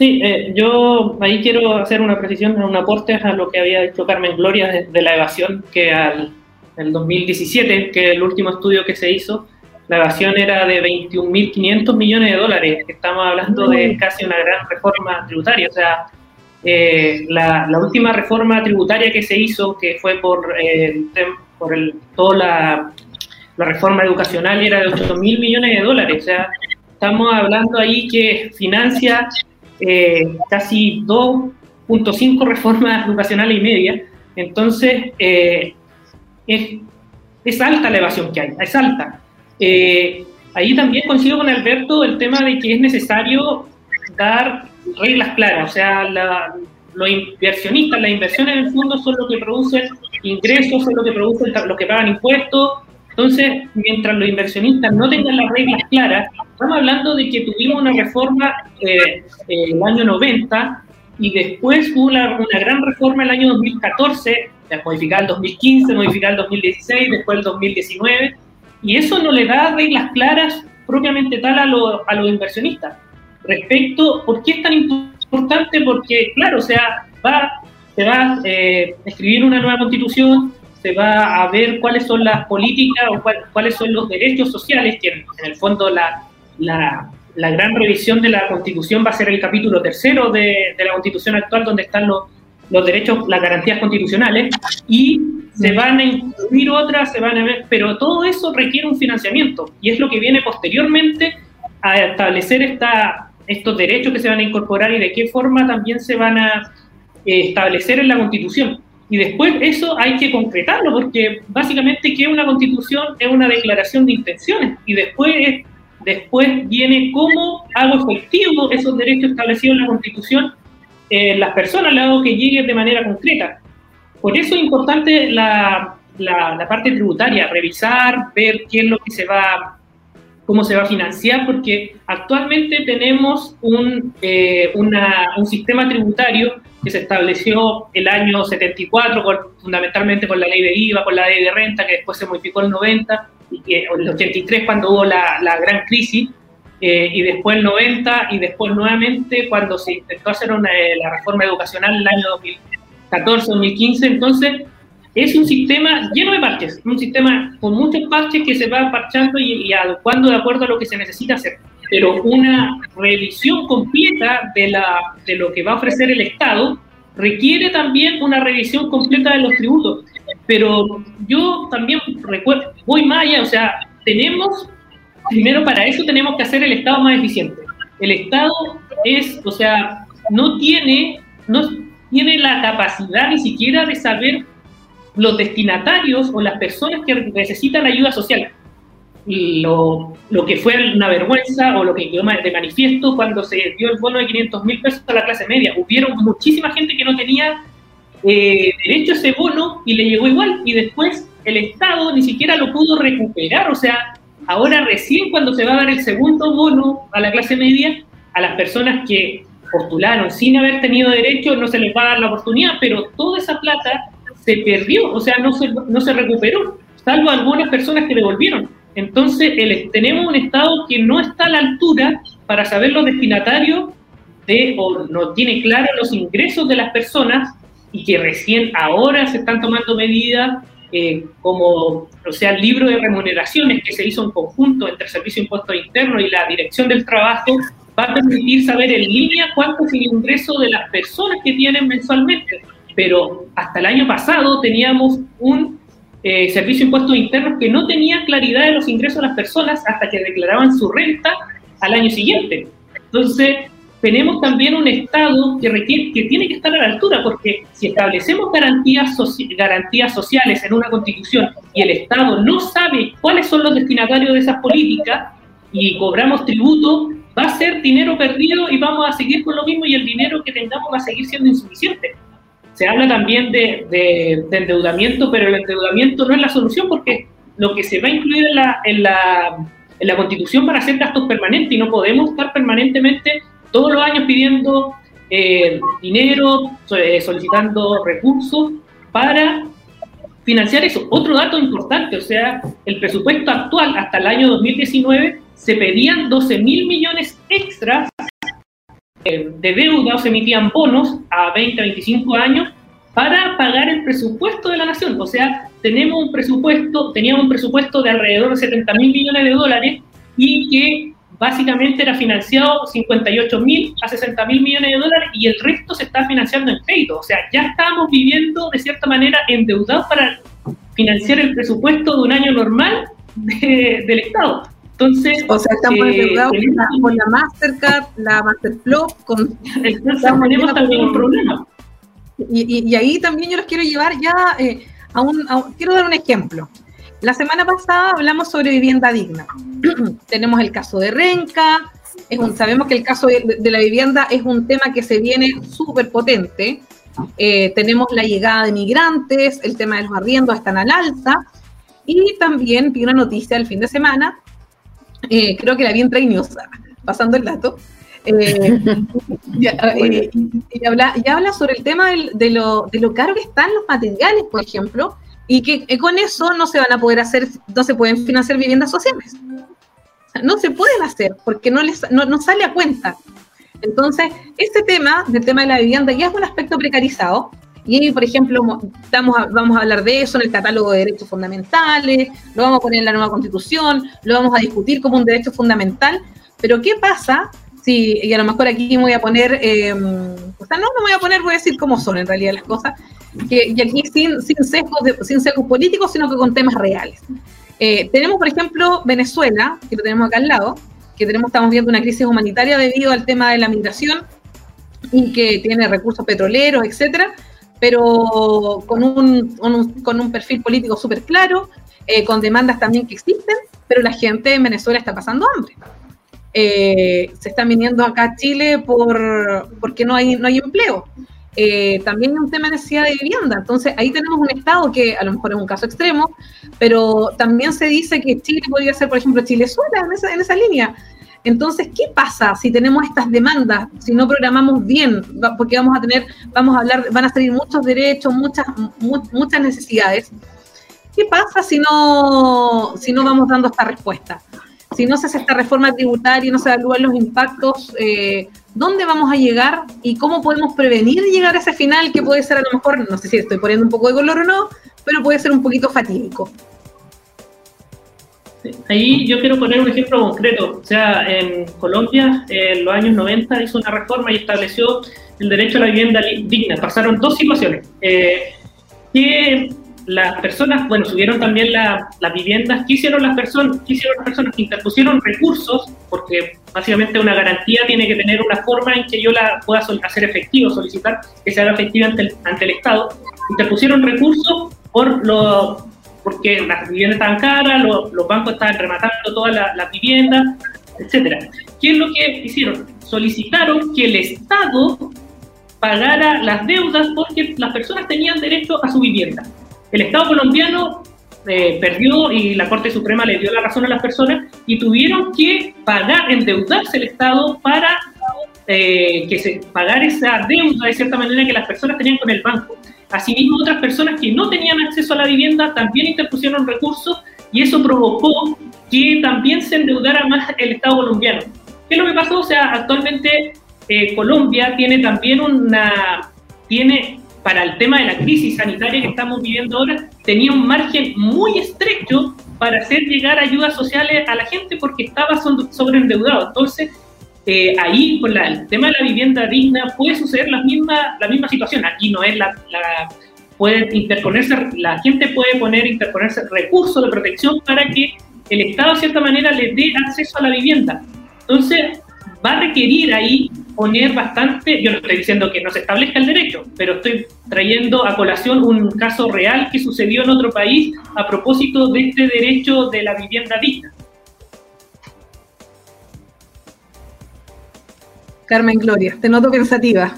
Sí, eh, yo ahí quiero hacer una precisión, un aporte a lo que había dicho Carmen Gloria de, la evasión, que al el 2017, que es el último estudio que se hizo, la evasión era de 21.500 millones de dólares. Estamos hablando de casi una gran reforma tributaria. O sea, eh, la, última reforma tributaria que se hizo, que fue por, eh, por el, toda la, reforma educacional, era de 8 mil millones de dólares. O sea, estamos hablando ahí que financia eh, casi 2.5 reformas educacionales y media. Entonces, es, es, alta la evasión que hay, es alta. ahí también coincido con Alberto el tema de que es necesario dar reglas claras, o sea, los inversionistas, las inversiones en el fondo son lo que producen ingresos, son lo que producen los que pagan impuestos. Entonces, mientras los inversionistas no tengan las reglas claras, estamos hablando de que tuvimos una reforma eh, eh el año 90 y después hubo una, gran reforma el año 2014, modificar el 2015, modificar el 2016, después el 2019, y eso no le da reglas claras propiamente tal a, a los inversionistas respecto, ¿por qué es tan importante? Porque, claro, o sea, va, se va a eh, escribir una nueva constitución, se va a ver cuáles son las políticas o cuáles son los derechos sociales, que en, el fondo la, la, la, gran revisión de la constitución va a ser el capítulo tercero de, de la constitución actual, donde están los, los derechos, las garantías constitucionales, y se van a incluir otras, se van a ver, pero todo eso requiere un financiamiento, y es lo que viene posteriormente a establecer esta, estos derechos que se van a incorporar y de qué forma también se van a eh, establecer en la Constitución. Y después eso hay que concretarlo, porque básicamente que una Constitución es una declaración de intenciones y después, después viene cómo hago efectivo esos derechos establecidos en la Constitución en las personas, le hago que lleguen de manera concreta. Por eso es importante la, la, la parte tributaria, revisar, ver qué es lo que se va cómo se va a financiar, porque actualmente tenemos un, eh, un sistema tributario que se estableció el año 74, fundamentalmente con la ley de IVA, con la ley de renta, que después se modificó en el 90, y que, en el 83 cuando hubo la, la gran crisis, eh, y después el 90, y después nuevamente cuando se intentó hacer una, eh, la reforma educacional en el año 2014, 2015, entonces es un sistema lleno de parches, un sistema con muchos parches que se va parchando y, adecuando de acuerdo a lo que se necesita hacer. Pero una revisión completa de, la, de lo que va a ofrecer el Estado requiere también una revisión completa de los tributos. Pero yo también recuerdo, voy más allá, o sea, tenemos, primero para eso tenemos que hacer el Estado más eficiente. El Estado es, o sea, no tiene, no tiene la capacidad ni siquiera de saber los destinatarios o las personas que necesitan ayuda social. Lo, lo, que fue una vergüenza o lo que quedó de manifiesto cuando se dio el bono de 500 mil pesos a la clase media. Hubieron muchísima gente que no tenía eh, derecho a ese bono y le llegó igual y después el Estado ni siquiera lo pudo recuperar. O sea, ahora recién cuando se va a dar el segundo bono a la clase media, a las personas que postularon sin haber tenido derecho no se les va a dar la oportunidad, pero toda esa plata se perdió, o sea, no se, no se recuperó. Salvo algunas personas que devolvieron. Entonces, el, tenemos un Estado que no está a la altura para saber los destinatarios de, o no tiene claro los ingresos de las personas y que recién ahora se están tomando medidas eh, como, o sea, el libro de remuneraciones que se hizo en conjunto entre el Servicio de Impuestos Internos y la Dirección del Trabajo va a permitir saber en línea cuánto es el ingreso de las personas que tienen mensualmente. Pero hasta el año pasado teníamos un eh, Servicio de Impuestos Internos que no tenía claridad de los ingresos de las personas hasta que declaraban su renta al año siguiente. Entonces, tenemos también un Estado que, requiere, que tiene que estar a la altura, porque si establecemos garantías, garantías sociales en una constitución y el Estado no sabe cuáles son los destinatarios de esas políticas y cobramos tributo, va a ser dinero perdido y vamos a seguir con lo mismo y el dinero que tengamos va a seguir siendo insuficiente. Se habla también de, de, endeudamiento, pero el endeudamiento no es la solución porque lo que se va a incluir en la, en la, en la constitución van a ser gastos permanentes y no podemos estar permanentemente todos los años pidiendo eh, dinero, eh, solicitando recursos para financiar eso. Otro dato importante, o sea, el presupuesto actual hasta el año 2019 se pedían 12 mil millones extras eh, de deuda o se emitían bonos a 20, 25 años para pagar el presupuesto de la nación. O sea, tenemos un presupuesto, teníamos un presupuesto de alrededor de 70 mil millones de dólares y que básicamente era financiado 58 mil a 60 mil millones de dólares y el resto se está financiando en crédito. O sea, ya estamos viviendo de cierta manera endeudados para financiar el presupuesto de un año normal del Estado. Entonces, o sea, estamos eh, endeudados con la Mastercard, la Masterflow, con... Entonces tenemos también un problema. Y, y, ahí también yo los quiero llevar ya eh, a, un, Quiero dar un ejemplo. La semana pasada hablamos sobre vivienda digna. Tenemos el caso de Renca, es un, sabemos que el caso de, la vivienda es un tema que se viene súper potente. Eh, tenemos la llegada de migrantes, el tema de los arriendos están al alza. Y también vi una noticia el fin de semana, eh, creo que la vi en pasando el dato, eh, y, habla, habla, sobre el tema de, lo, de lo caro que están los materiales, por ejemplo, y que con eso no se van a poder hacer, no se pueden financiar viviendas sociales. No se pueden hacer porque no, les, no, sale a cuenta. Entonces, este tema, del tema de la vivienda, ya es un aspecto precarizado. Y, por ejemplo, estamos vamos a hablar de eso en el catálogo de derechos fundamentales, lo vamos a poner en la nueva constitución, lo vamos a discutir como un derecho fundamental. Pero, ¿qué pasa si, y a lo mejor aquí me voy a poner, eh, o sea, no, no voy a poner, voy a decir cómo son en realidad las cosas, y aquí sin, sin, sesgos sin sesgos políticos, sino que con temas reales. Eh, tenemos, por ejemplo, Venezuela, que lo tenemos acá al lado, que tenemos, estamos viendo una crisis humanitaria debido al tema de la migración y que tiene recursos petroleros, etcétera, pero con un, con un perfil político súper claro, eh, con demandas también que existen, pero la gente en Venezuela está pasando hambre. Eh, se están viniendo acá a Chile por, porque no hay, no hay empleo. Eh, también un tema de necesidad de vivienda. Entonces, ahí tenemos un Estado que a lo mejor es un caso extremo, pero también se dice que Chile podría ser, por ejemplo, Chilezuela en esa, en esa línea. Entonces, ¿qué pasa si tenemos estas demandas, si no programamos bien? Porque vamos a tener, vamos a hablar, van a salir muchos derechos, muchas, muchas necesidades. ¿Qué pasa si no, si no vamos dando esta respuesta? Si no se hace esta reforma tributaria no se evalúan los impactos eh, dónde vamos a llegar y cómo podemos prevenir llegar a ese final que puede ser a lo mejor, no sé si estoy poniendo un poco de color o no, pero puede ser un poquito fatídico. Ahí yo quiero poner un ejemplo concreto. O sea, en Colombia, en los años 90, hizo una reforma y estableció el derecho a la vivienda digna. Pasaron dos situaciones. Eh, que las personas, bueno, subieron también las viviendas. ¿Qué hicieron las personas? ¿Qué hicieron las personas interpusieron recursos? Porque básicamente una garantía tiene que tener una forma en que yo la pueda hacer efectivo, solicitar que se haga efectiva ante el, ante el Estado. Interpusieron recursos por lo, porque las viviendas estaban caras, los, bancos estaban rematando todas las viviendas, etcétera. ¿Qué es lo que hicieron? Solicitaron que el Estado pagara las deudas porque las personas tenían derecho a su vivienda el Estado colombiano eh, perdió y la Corte Suprema le dio la razón a las personas y tuvieron que pagar, endeudarse el Estado para eh, que se pagar esa deuda de cierta manera que las personas tenían con el banco. Asimismo, otras personas que no tenían acceso a la vivienda también interpusieron recursos y eso provocó que también se endeudara más el Estado colombiano. ¿Qué es lo que pasó? O sea, actualmente eh, Colombia tiene también una, tiene para el tema de la crisis sanitaria que estamos viviendo ahora, tenía un margen muy estrecho para hacer llegar ayudas sociales a la gente porque estaba sobreendeudado. Entonces, eh, ahí con el tema de la vivienda digna puede suceder la misma, la misma situación. Aquí no es la, la interponerse, la gente puede poner, interponerse recursos de protección para que el Estado de cierta manera le dé acceso a la vivienda. Entonces, va a requerir ahí poner bastante, yo no estoy diciendo que no se establezca el derecho, pero estoy trayendo a colación un caso real que sucedió en otro país a propósito de este derecho de la vivienda digna. Carmen Gloria, te noto pensativa.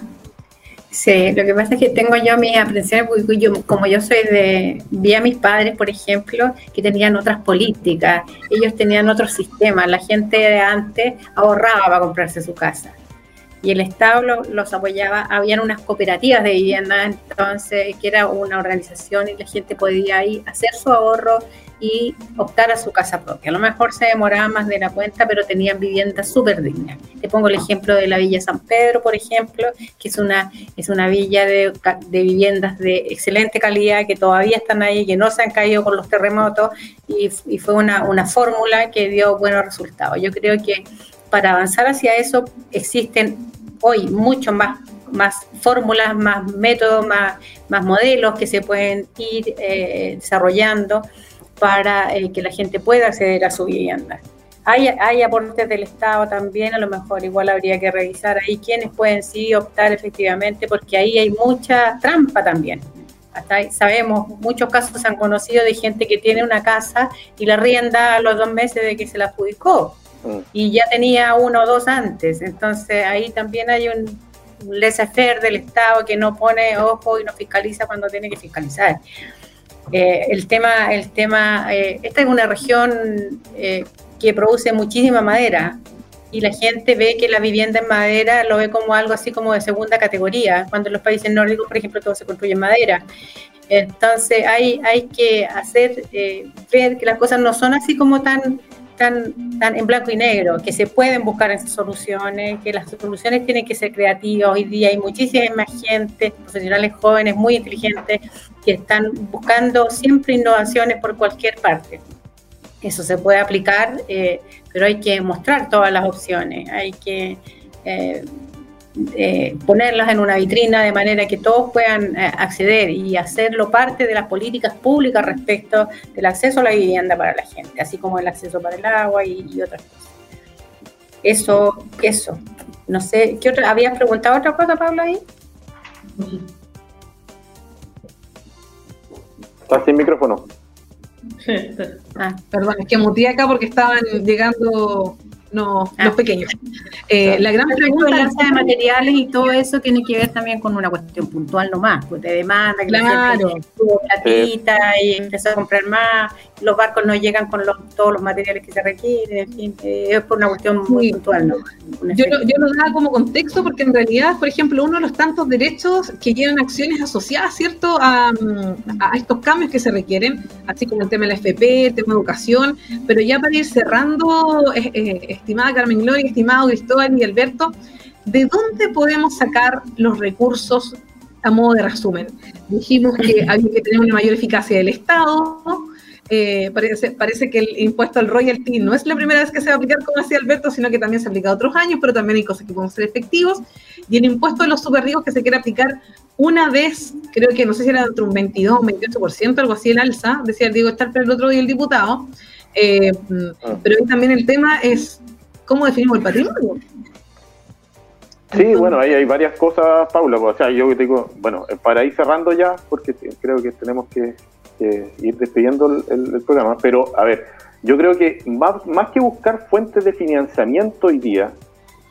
Sí, lo que pasa es que tengo yo mis aprensiones, yo, como yo soy de, vi a mis padres, por ejemplo, que tenían otras políticas, ellos tenían otros sistemas, la gente de antes ahorraba para comprarse su casa y el Estado los apoyaba, habían unas cooperativas de vivienda, entonces, que era una organización y la gente podía ahí hacer su ahorro y optar a su casa propia. A lo mejor se demoraba más de la cuenta, pero tenían viviendas súper dignas. Te pongo el ejemplo de la Villa San Pedro, por ejemplo, que es una, es una villa de, de viviendas de excelente calidad, que todavía están ahí, que no se han caído con los terremotos, y, y fue una, una fórmula que dio buenos resultados. Yo creo que para avanzar hacia eso existen hoy mucho más más fórmulas, más métodos, más, más modelos que se pueden ir eh, desarrollando para eh, que la gente pueda acceder a su vivienda. Hay, hay, aportes del Estado también, a lo mejor igual habría que revisar ahí quiénes pueden sí optar efectivamente, porque ahí hay mucha trampa también. Hasta ahí sabemos, muchos casos se han conocido de gente que tiene una casa y la rienda a los dos meses de que se la adjudicó mm. y ya tenía uno o dos antes. Entonces ahí también hay un, laissez-faire del Estado que no pone ojo y no fiscaliza cuando tiene que fiscalizar. Eh, el tema, el tema eh, esta es una región eh, que produce muchísima madera y la gente ve que la vivienda en madera lo ve como algo así como de segunda categoría, cuando en los países nórdicos, por ejemplo, todo se construye en madera. Entonces hay, hay que hacer ver que las cosas no son así como tan tan, tan en blanco y negro, que se pueden buscar esas soluciones, que las soluciones tienen que ser creativas. Hoy día hay muchísima gente, profesionales jóvenes muy inteligentes, que están buscando siempre innovaciones por cualquier parte. Eso se puede aplicar, eh, pero hay que mostrar todas las opciones, hay que eh, eh, ponerlas en una vitrina de manera que todos puedan eh, acceder y hacerlo parte de las políticas públicas respecto del acceso a la vivienda para la gente, así como el acceso para el agua y, otras cosas. Eso, eso. No sé, ¿qué otra? ¿Habías preguntado otra cosa, Pablo, ahí? Está sin micrófono. Ah, perdón, es que muteé acá porque estaban llegando no, los ah. pequeños. Eh, la gran pregunta de materiales y todo eso tiene que ver también con una cuestión puntual nomás, pues de demanda, que claro. la gente tuvo platita y empezó a comprar más, los barcos no llegan con todos los materiales que se requieren, en fin, eh, es por una cuestión muy puntual nomás. Yo lo, yo lo daba como contexto porque en realidad, por ejemplo, uno de los tantos derechos que llevan acciones asociadas, ¿cierto?, a, a estos cambios que se requieren, así como el tema de la FP, el tema de educación, pero ya para ir cerrando, eh, estimada Carmen Gloria, estimado Cristóbal y Alberto, ¿de dónde podemos sacar los recursos a modo de resumen? Dijimos que había que tener una mayor eficacia del Estado. Eh, parece, parece que el impuesto al royalty no es la primera vez que se va a aplicar, como decía Alberto, sino que también se ha aplicado otros años, pero también hay cosas que pueden ser efectivos. Y el impuesto a los super ricos que se quiere aplicar una vez, creo que no sé si era entre un 22 o un 28%, algo así el alza, decía el Diego Starper el otro día el diputado. Eh, ah. pero también el tema es ¿Cómo definimos el patrimonio? Sí, bueno, ahí hay varias cosas, Paula. Pues, o sea, yo digo, bueno, para ir cerrando ya, porque creo que tenemos que, ir despidiendo el, programa, pero a ver, yo creo que más, más que buscar fuentes de financiamiento hoy día,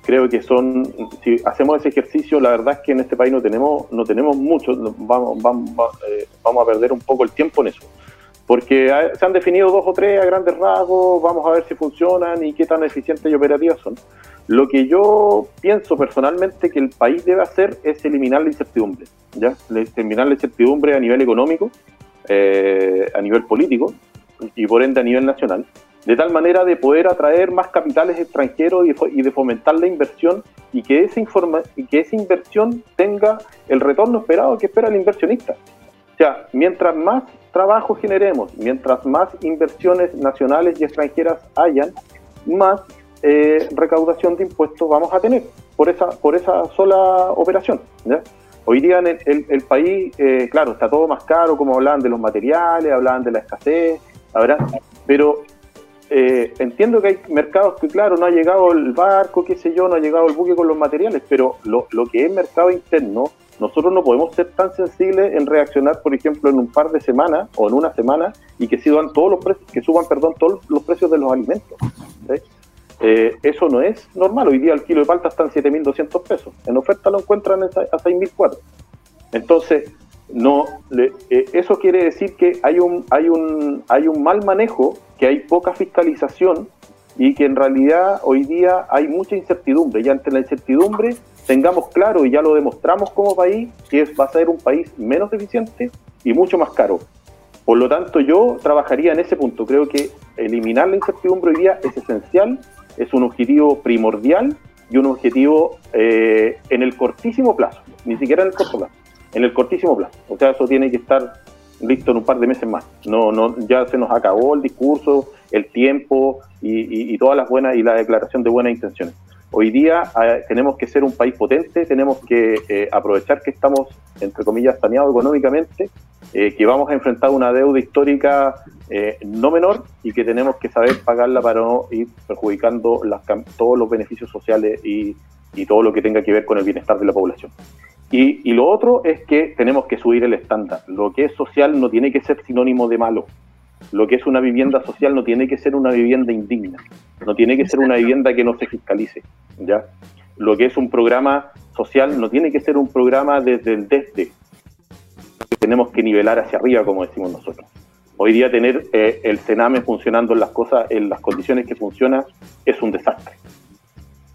creo que son, si hacemos ese ejercicio, la verdad es que en este país no tenemos, no tenemos mucho, vamos, vamos, eh, vamos a perder un poco el tiempo en eso porque se han definido dos o tres a grandes rasgos, vamos a ver si funcionan y qué tan eficientes y operativas son. Lo que yo pienso personalmente que el país debe hacer es eliminar la incertidumbre, ¿ya? Eliminar la incertidumbre a nivel económico, eh, a nivel político y por ende a nivel nacional, de tal manera de poder atraer más capitales extranjeros y de fomentar la inversión y que, esa informa y que esa inversión tenga el retorno esperado que espera el inversionista. O sea, mientras más trabajo generemos, mientras más inversiones nacionales y extranjeras hayan, más eh, recaudación de impuestos vamos a tener por esa, por esa sola operación. Hoy día en el, país, eh, claro, está todo más caro, como hablaban de los materiales, hablaban de la escasez, pero eh, entiendo que hay mercados que, claro, no ha llegado el barco, qué sé yo, no ha llegado el buque con los materiales, pero lo, lo que es mercado interno, nosotros no podemos ser tan sensibles en reaccionar, por ejemplo, en un par de semanas o en una semana y que suban todos los precios, que suban, perdón, todos los precios de los alimentos. Eh, eso no es normal. Hoy día el kilo de palta está en 7.200 pesos. En oferta lo encuentran a 6.400. Entonces, no, eh, eso quiere decir que hay un, hay, un, hay un mal manejo, que hay poca fiscalización y que en realidad hoy día hay mucha incertidumbre. Y ante la incertidumbre tengamos claro, y ya lo demostramos como país, que es, va a ser un país menos eficiente y mucho más caro. Por lo tanto, yo trabajaría en ese punto. Creo que eliminar la incertidumbre hoy día es esencial, es un objetivo primordial y un objetivo eh, en el cortísimo plazo, ni siquiera en el corto plazo, en el cortísimo plazo. O sea, eso tiene que estar listo en un par de meses más. No, no, ya se nos acabó el discurso, el tiempo y, todas las buenas y la declaración de buenas intenciones. Hoy día eh, tenemos que ser un país potente, tenemos que eh, aprovechar que estamos, entre comillas, saneados económicamente, eh, que vamos a enfrentar una deuda histórica no menor y que tenemos que saber pagarla para no ir perjudicando las, todos los beneficios sociales y, y, todo lo que tenga que ver con el bienestar de la población. Y, y lo otro es que tenemos que subir el estándar. Lo que es social no tiene que ser sinónimo de malo. Lo que es una vivienda social no tiene que ser una vivienda indigna, no tiene que ser una vivienda que no se fiscalice, ¿ya? Lo que es un programa social no tiene que ser un programa desde el desde. Tenemos que nivelar hacia arriba, como decimos nosotros. Hoy día tener eh, el Sename funcionando en las cosas, en las condiciones que funciona, es un desastre.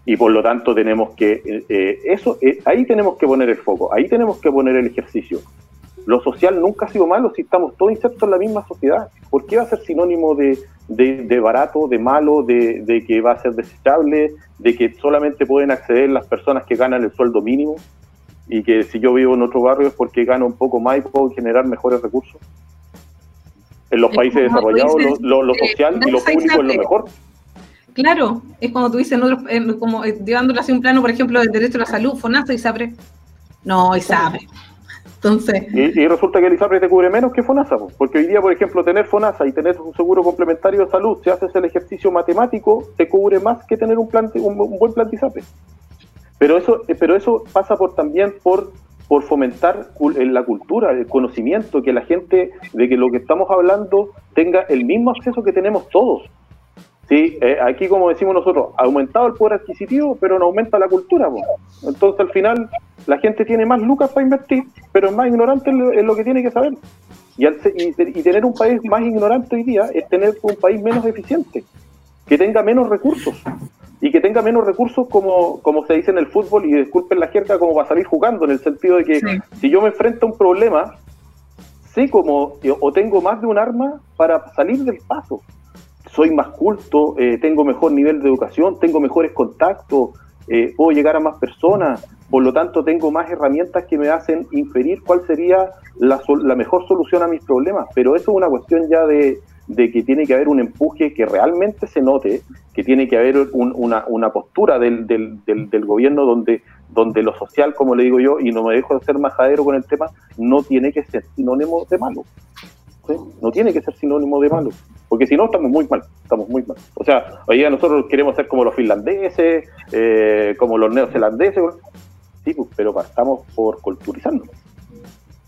Y por lo tanto tenemos que, eh, eh, eso, ahí tenemos que poner el foco, ahí tenemos que poner el ejercicio lo social nunca ha sido malo si estamos todos insertos en la misma sociedad. ¿Por qué va a ser sinónimo de, de, barato, de malo, de, de, que va a ser desechable, de que solamente pueden acceder las personas que ganan el sueldo mínimo? Y que si yo vivo en otro barrio es porque gano un poco más y puedo generar mejores recursos. En los países desarrollados lo, lo, social y lo público es lo mejor. Claro, es cuando tú dices, como eh, llevándolo hacia un plano, por ejemplo, del derecho a la salud, FONASA y SAPRE. No, ISAPRE. Y, resulta que el ISAPRE te cubre menos que FONASA, porque hoy día, por ejemplo, tener FONASA y tener un seguro complementario de salud, si haces el ejercicio matemático, te cubre más que tener un, plan, un, buen plan de ISAPRE. Pero eso, eh, pero eso pasa por también por, por fomentar la cultura, el conocimiento, que la gente de que lo que estamos hablando tenga el mismo acceso que tenemos todos. Sí, eh, aquí como decimos nosotros, ha aumentado el poder adquisitivo, pero no aumenta la cultura. Entonces al final la gente tiene más lucas para invertir, pero es más ignorante en lo, que tiene que saber. Y, y, tener un país más ignorante hoy día es tener un país menos eficiente, que tenga menos recursos. Y que tenga menos recursos como, como se dice en el fútbol, y disculpen la jerga, como va a salir jugando, en el sentido de que si yo me enfrento a un problema, sé como, o tengo más de un arma para salir del paso soy más culto, eh, tengo mejor nivel de educación, tengo mejores contactos, eh, puedo llegar a más personas, por lo tanto tengo más herramientas que me hacen inferir cuál sería la, la mejor solución a mis problemas. Pero eso es una cuestión ya de, que tiene que haber un empuje que realmente se note, que tiene que haber una, una, postura del, del, del, gobierno donde, donde lo social, como le digo yo, y no me dejo de ser majadero con el tema, no tiene que ser sinónimo de malo. No tiene que ser sinónimo de malo, porque si no estamos muy mal, estamos muy mal. O sea, hoy día nosotros queremos ser como los finlandeses, eh, como los neozelandeses, pues, pero partamos por culturizarnos,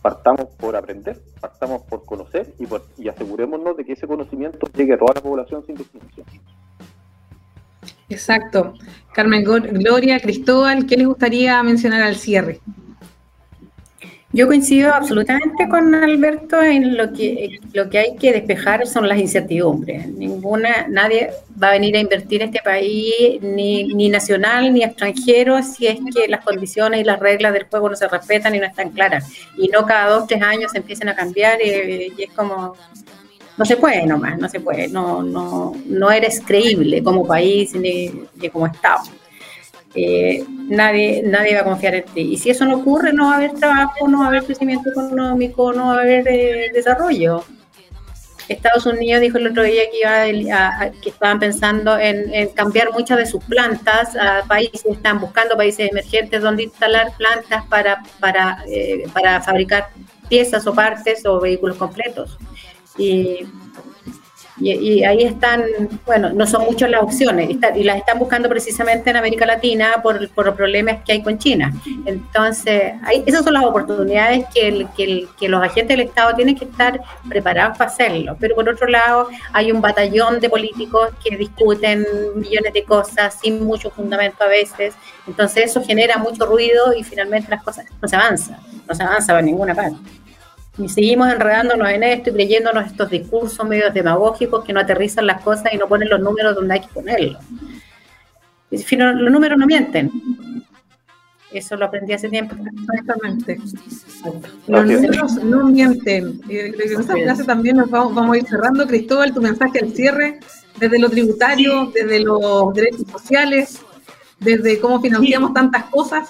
partamos por aprender, partamos por conocer y, y asegurémonos de que ese conocimiento llegue a toda la población sin distinción. Exacto. Carmen Gloria, Cristóbal, ¿qué les gustaría mencionar al cierre? Yo coincido absolutamente con Alberto en lo que lo que hay que despejar son las incertidumbres. Ninguna, nadie va a venir a invertir en este país, ni, ni nacional ni extranjero, si es que las condiciones y las reglas del juego no se respetan y no están claras. Y no cada dos, tres años se empiecen a cambiar y, y es como no se puede nomás, no se puede, no, no, no eres creíble como país ni, ni como Estado. Eh, nadie, nadie va a confiar en ti. Y si eso no ocurre, no va a haber trabajo, no va a haber crecimiento económico, no va a haber eh, desarrollo. Estados Unidos dijo el otro día que, iba que estaban pensando en, cambiar muchas de sus plantas a países, están buscando países emergentes donde instalar plantas para, para, eh, para fabricar piezas o partes o vehículos completos. Y y, ahí están, bueno, no son muchas las opciones y las están buscando precisamente en América Latina por, por los problemas que hay con China. Entonces, esas son las oportunidades que, que, los agentes del Estado tienen que estar preparados para hacerlo. Pero por otro lado, hay un batallón de políticos que discuten millones de cosas sin mucho fundamento a veces. Entonces, eso genera mucho ruido y finalmente las cosas no se avanzan, no se avanza por ninguna parte. Y seguimos enredándonos en esto y creyéndonos estos discursos medio demagógicos que no aterrizan las cosas y no ponen los números donde hay que ponerlos. los números no mienten. Eso lo aprendí hace tiempo. Exactamente. Los números no mienten. en esa clase también nos vamos, vamos, a ir cerrando. Cristóbal, tu mensaje al cierre, desde lo tributario, desde los derechos sociales, desde cómo financiamos tantas cosas.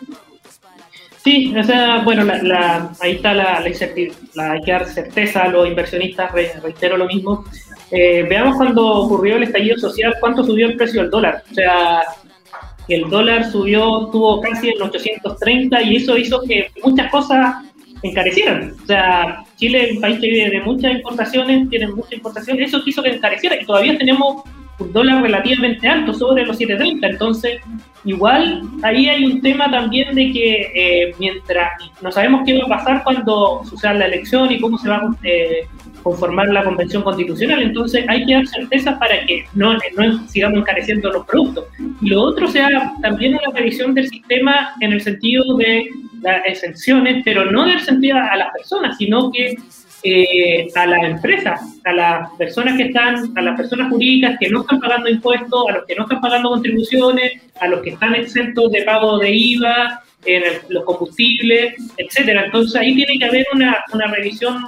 Sí, o sea, bueno, la, ahí está la, la, hay que dar certeza a los inversionistas, reitero lo mismo. Eh, veamos cuando ocurrió el estallido social, cuánto subió el precio del dólar. O sea, el dólar subió, tuvo casi en 830 y eso hizo que muchas cosas encarecieran. O sea, Chile es un país que vive de muchas importaciones, tiene muchas importaciones, eso hizo que encareciera y todavía tenemos un dólar relativamente alto, sobre los 7.30. Entonces, igual ahí hay un tema también de que eh, mientras no sabemos qué va a pasar cuando suceda la elección y cómo se va a eh, conformar la convención constitucional, entonces hay que dar certeza para que no, no sigamos encareciendo los productos. Y lo otro sea también una revisión del sistema en el sentido de las exenciones, pero no del sentido a las personas, sino que eh, a las empresas, a las personas que están, a las personas jurídicas que no están pagando impuestos, a los que no están pagando contribuciones, a los que están exentos de pago de IVA, en los combustibles, etcétera. Entonces ahí tiene que haber una, una revisión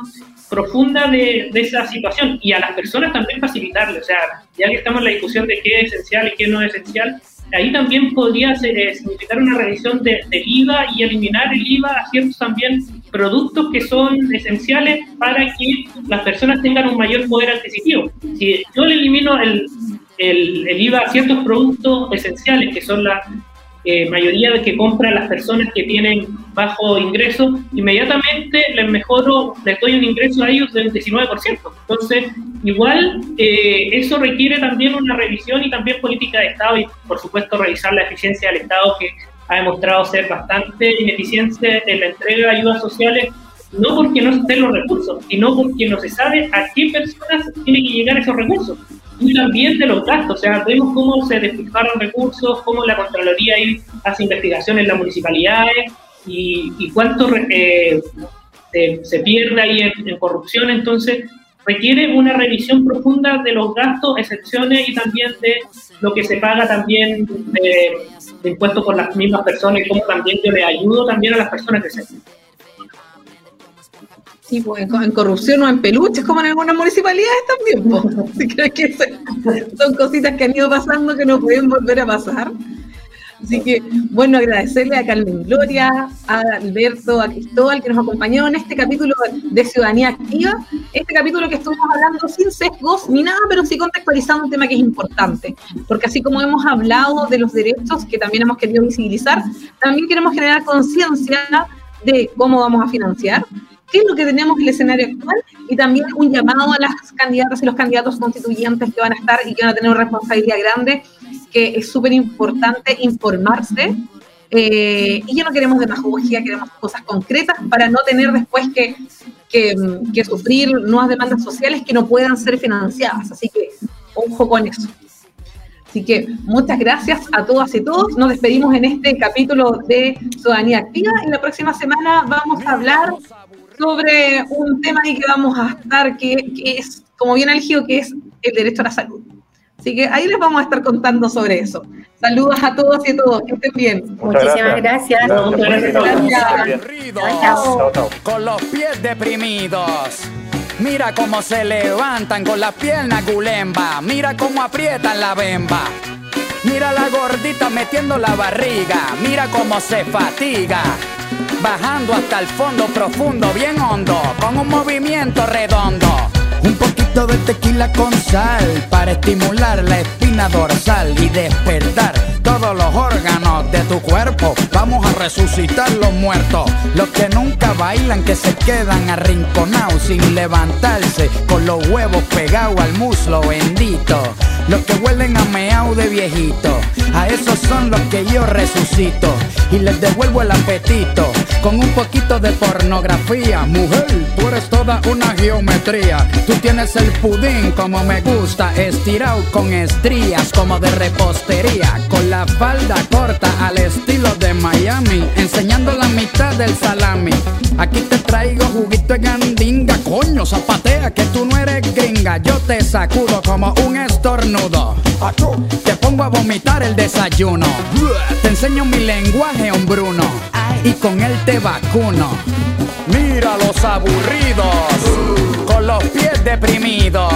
profunda de, de, esa situación y a las personas también facilitarle. O sea, ya que estamos en la discusión de qué es esencial y qué no es esencial, ahí también podría ser, eh, significar una revisión de, del IVA y eliminar el IVA a ciertos también productos que son esenciales para que las personas tengan un mayor poder adquisitivo. Si yo le elimino el, el, IVA a ciertos productos esenciales, que son la, eh, mayoría de que compran las personas que tienen bajo ingreso, inmediatamente les mejoro, les doy un ingreso a ellos del 19%. Entonces, igual eh, eso requiere también una revisión y también política de Estado y, por supuesto, revisar la eficiencia del Estado que ha demostrado ser bastante ineficiente en la entrega de ayudas sociales, no porque no estén los recursos, sino porque no se sabe a qué personas tienen que llegar esos recursos y también de los gastos. O sea, vemos cómo se despilfarran recursos, cómo la Contraloría hace investigaciones en las municipalidades y, cuánto eh, se, pierde ahí en, corrupción. Entonces, requiere una revisión profunda de los gastos, excepciones y también de lo que se paga también de, impuestos por las mismas personas y cómo también yo le ayudo también a las personas que se pues, en, corrupción o en peluches, como en algunas municipalidades también. Pues. que son cositas que han ido pasando que no pueden volver a pasar. Así que, bueno, agradecerle a Carmen Gloria, a Alberto, a Cristóbal que nos acompañaron en este capítulo de Ciudadanía Activa. Este capítulo que estuvimos hablando sin sesgos ni nada, pero sí contextualizando un tema que es importante. Porque así como hemos hablado de los derechos que también hemos querido visibilizar, también queremos generar conciencia de cómo vamos a financiar, qué es lo que tenemos en el escenario actual y también un llamado a las candidatas y los candidatos constituyentes que van a estar y que van a tener una responsabilidad grande, que es súper importante informarse. Eh, y ya no queremos demagogía, queremos cosas concretas para no tener después que, que, que sufrir nuevas demandas sociales que no puedan ser financiadas. Así que ojo con eso. Así que muchas gracias a todas y todos. Nos despedimos en este capítulo de Ciudadanía Activa y la próxima semana vamos a hablar sobre un tema que vamos a estar, que, que es, como bien elegido, que es el derecho a la salud. Así que ahí les vamos a estar contando sobre eso. Saludos a todos y a todos, que estén bien. Muchísimas gracias. Con los pies deprimidos. Mira cómo se levantan con las piernas gulemba. Mira cómo aprietan la bemba. Mira la gordita metiendo la barriga. Mira cómo se fatiga. Bajando hasta el fondo profundo, bien hondo, con un movimiento redondo. Un poquito de tequila con sal para estimular la espina dorsal y despertar todos los órganos de tu cuerpo. Vamos a resucitar los muertos, los que nunca bailan, que se quedan arrinconados sin levantarse, con los huevos pegados al muslo bendito. Los que huelen a meao de viejito, a esos son los que yo resucito y les devuelvo el apetito con un poquito de pornografía. Mujer, tú eres toda una geometría. Tú tienes el pudín como me gusta, estirado con estrías como de repostería, con la falda corta al estilo de Miami, enseñando la mitad del salami. Aquí te traigo juguito de gandinga, coño, zapatea que tú no eres gringa. Yo te sacudo como un estornudo. Te pongo a vomitar el desayuno. Te enseño mi lenguaje, hombruno. Y con él te vacuno. Mira los aburridos, con los pies deprimidos.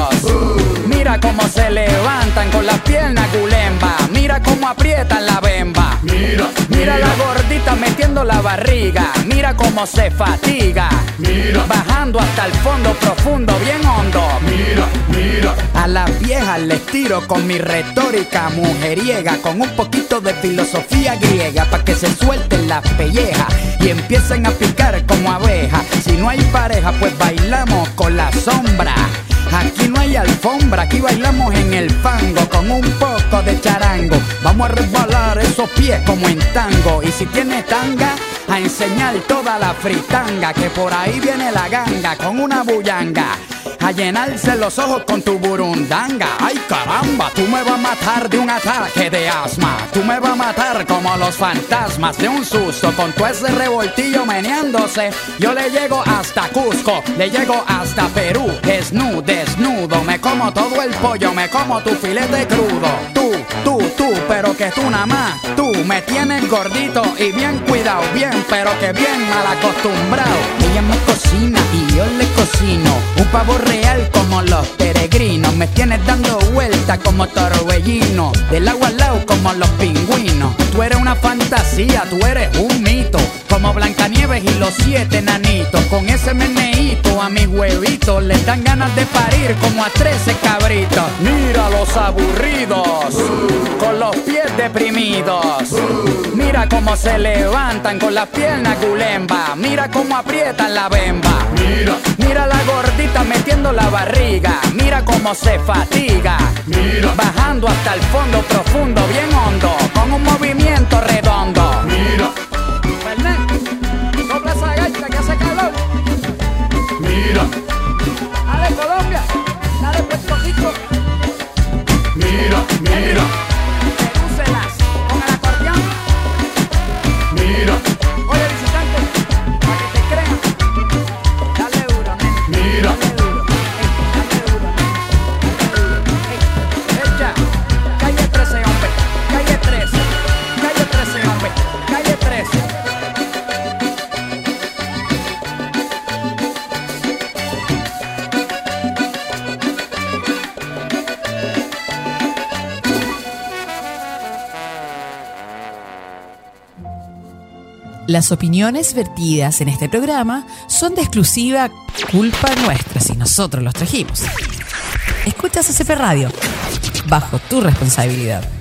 Mira cómo se levantan con las piernas gulemba. Mira cómo aprietan la bemba. Mira, mira la gordita metiendo la barriga. Mira cómo se fatiga. Mira, bajando hasta el fondo profundo, bien hondo. Mira, mira. A las viejas les tiro con mi retórica mujeriega, con un poquito de filosofía griega, para que se suelten las pellejas y empiecen a picar como abejas. Si no hay pareja, pues bailamos con la sombra. Aquí no hay alfombra, aquí bailamos en el fango con un poco de charango. Vamos a resbalar esos pies como en tango. Y si tienes tanga, a enseñar toda la fritanga. Que por ahí viene la ganga con una bullanga. A llenarse los ojos con tu burundanga. Ay caramba, tú me vas a matar de un ataque de asma. Tú me vas a matar como los fantasmas de un susto. Con todo ese revoltillo meneándose. Yo le llego hasta Cusco, le llego hasta Perú. Desnudo, desnudo. Me como todo el pollo, me como tu filete crudo. Tú, tú, tú, pero que tú nada más. Tú me tienes gordito y bien cuidado, bien, pero que bien mal acostumbrado. Ella me cocina y yo le cocino. Un pavo real como los peregrinos. Me tienes dando vueltas como torbellino. Del agua al lado como los pingüinos. Tú eres una fantasía, tú eres un mito. Como Blancanieves y los siete nanitos. Con ese meneíto a mis huevitos les dan ganas de parir como a trece cabritos. Mira los aburridos, con los pies deprimidos. Mira cómo se levantan con las piernas gulemba. Mira cómo aprietan la bemba. Mira, mira la gordita metiendo la barriga. Mira cómo se fatiga. Mira, bajando hasta el fondo profundo, bien hondo, con un movimiento redondo. Mira, mira. Las opiniones vertidas en este programa son de exclusiva culpa nuestra si nosotros los trajimos. Escuchas CP Radio, bajo tu responsabilidad.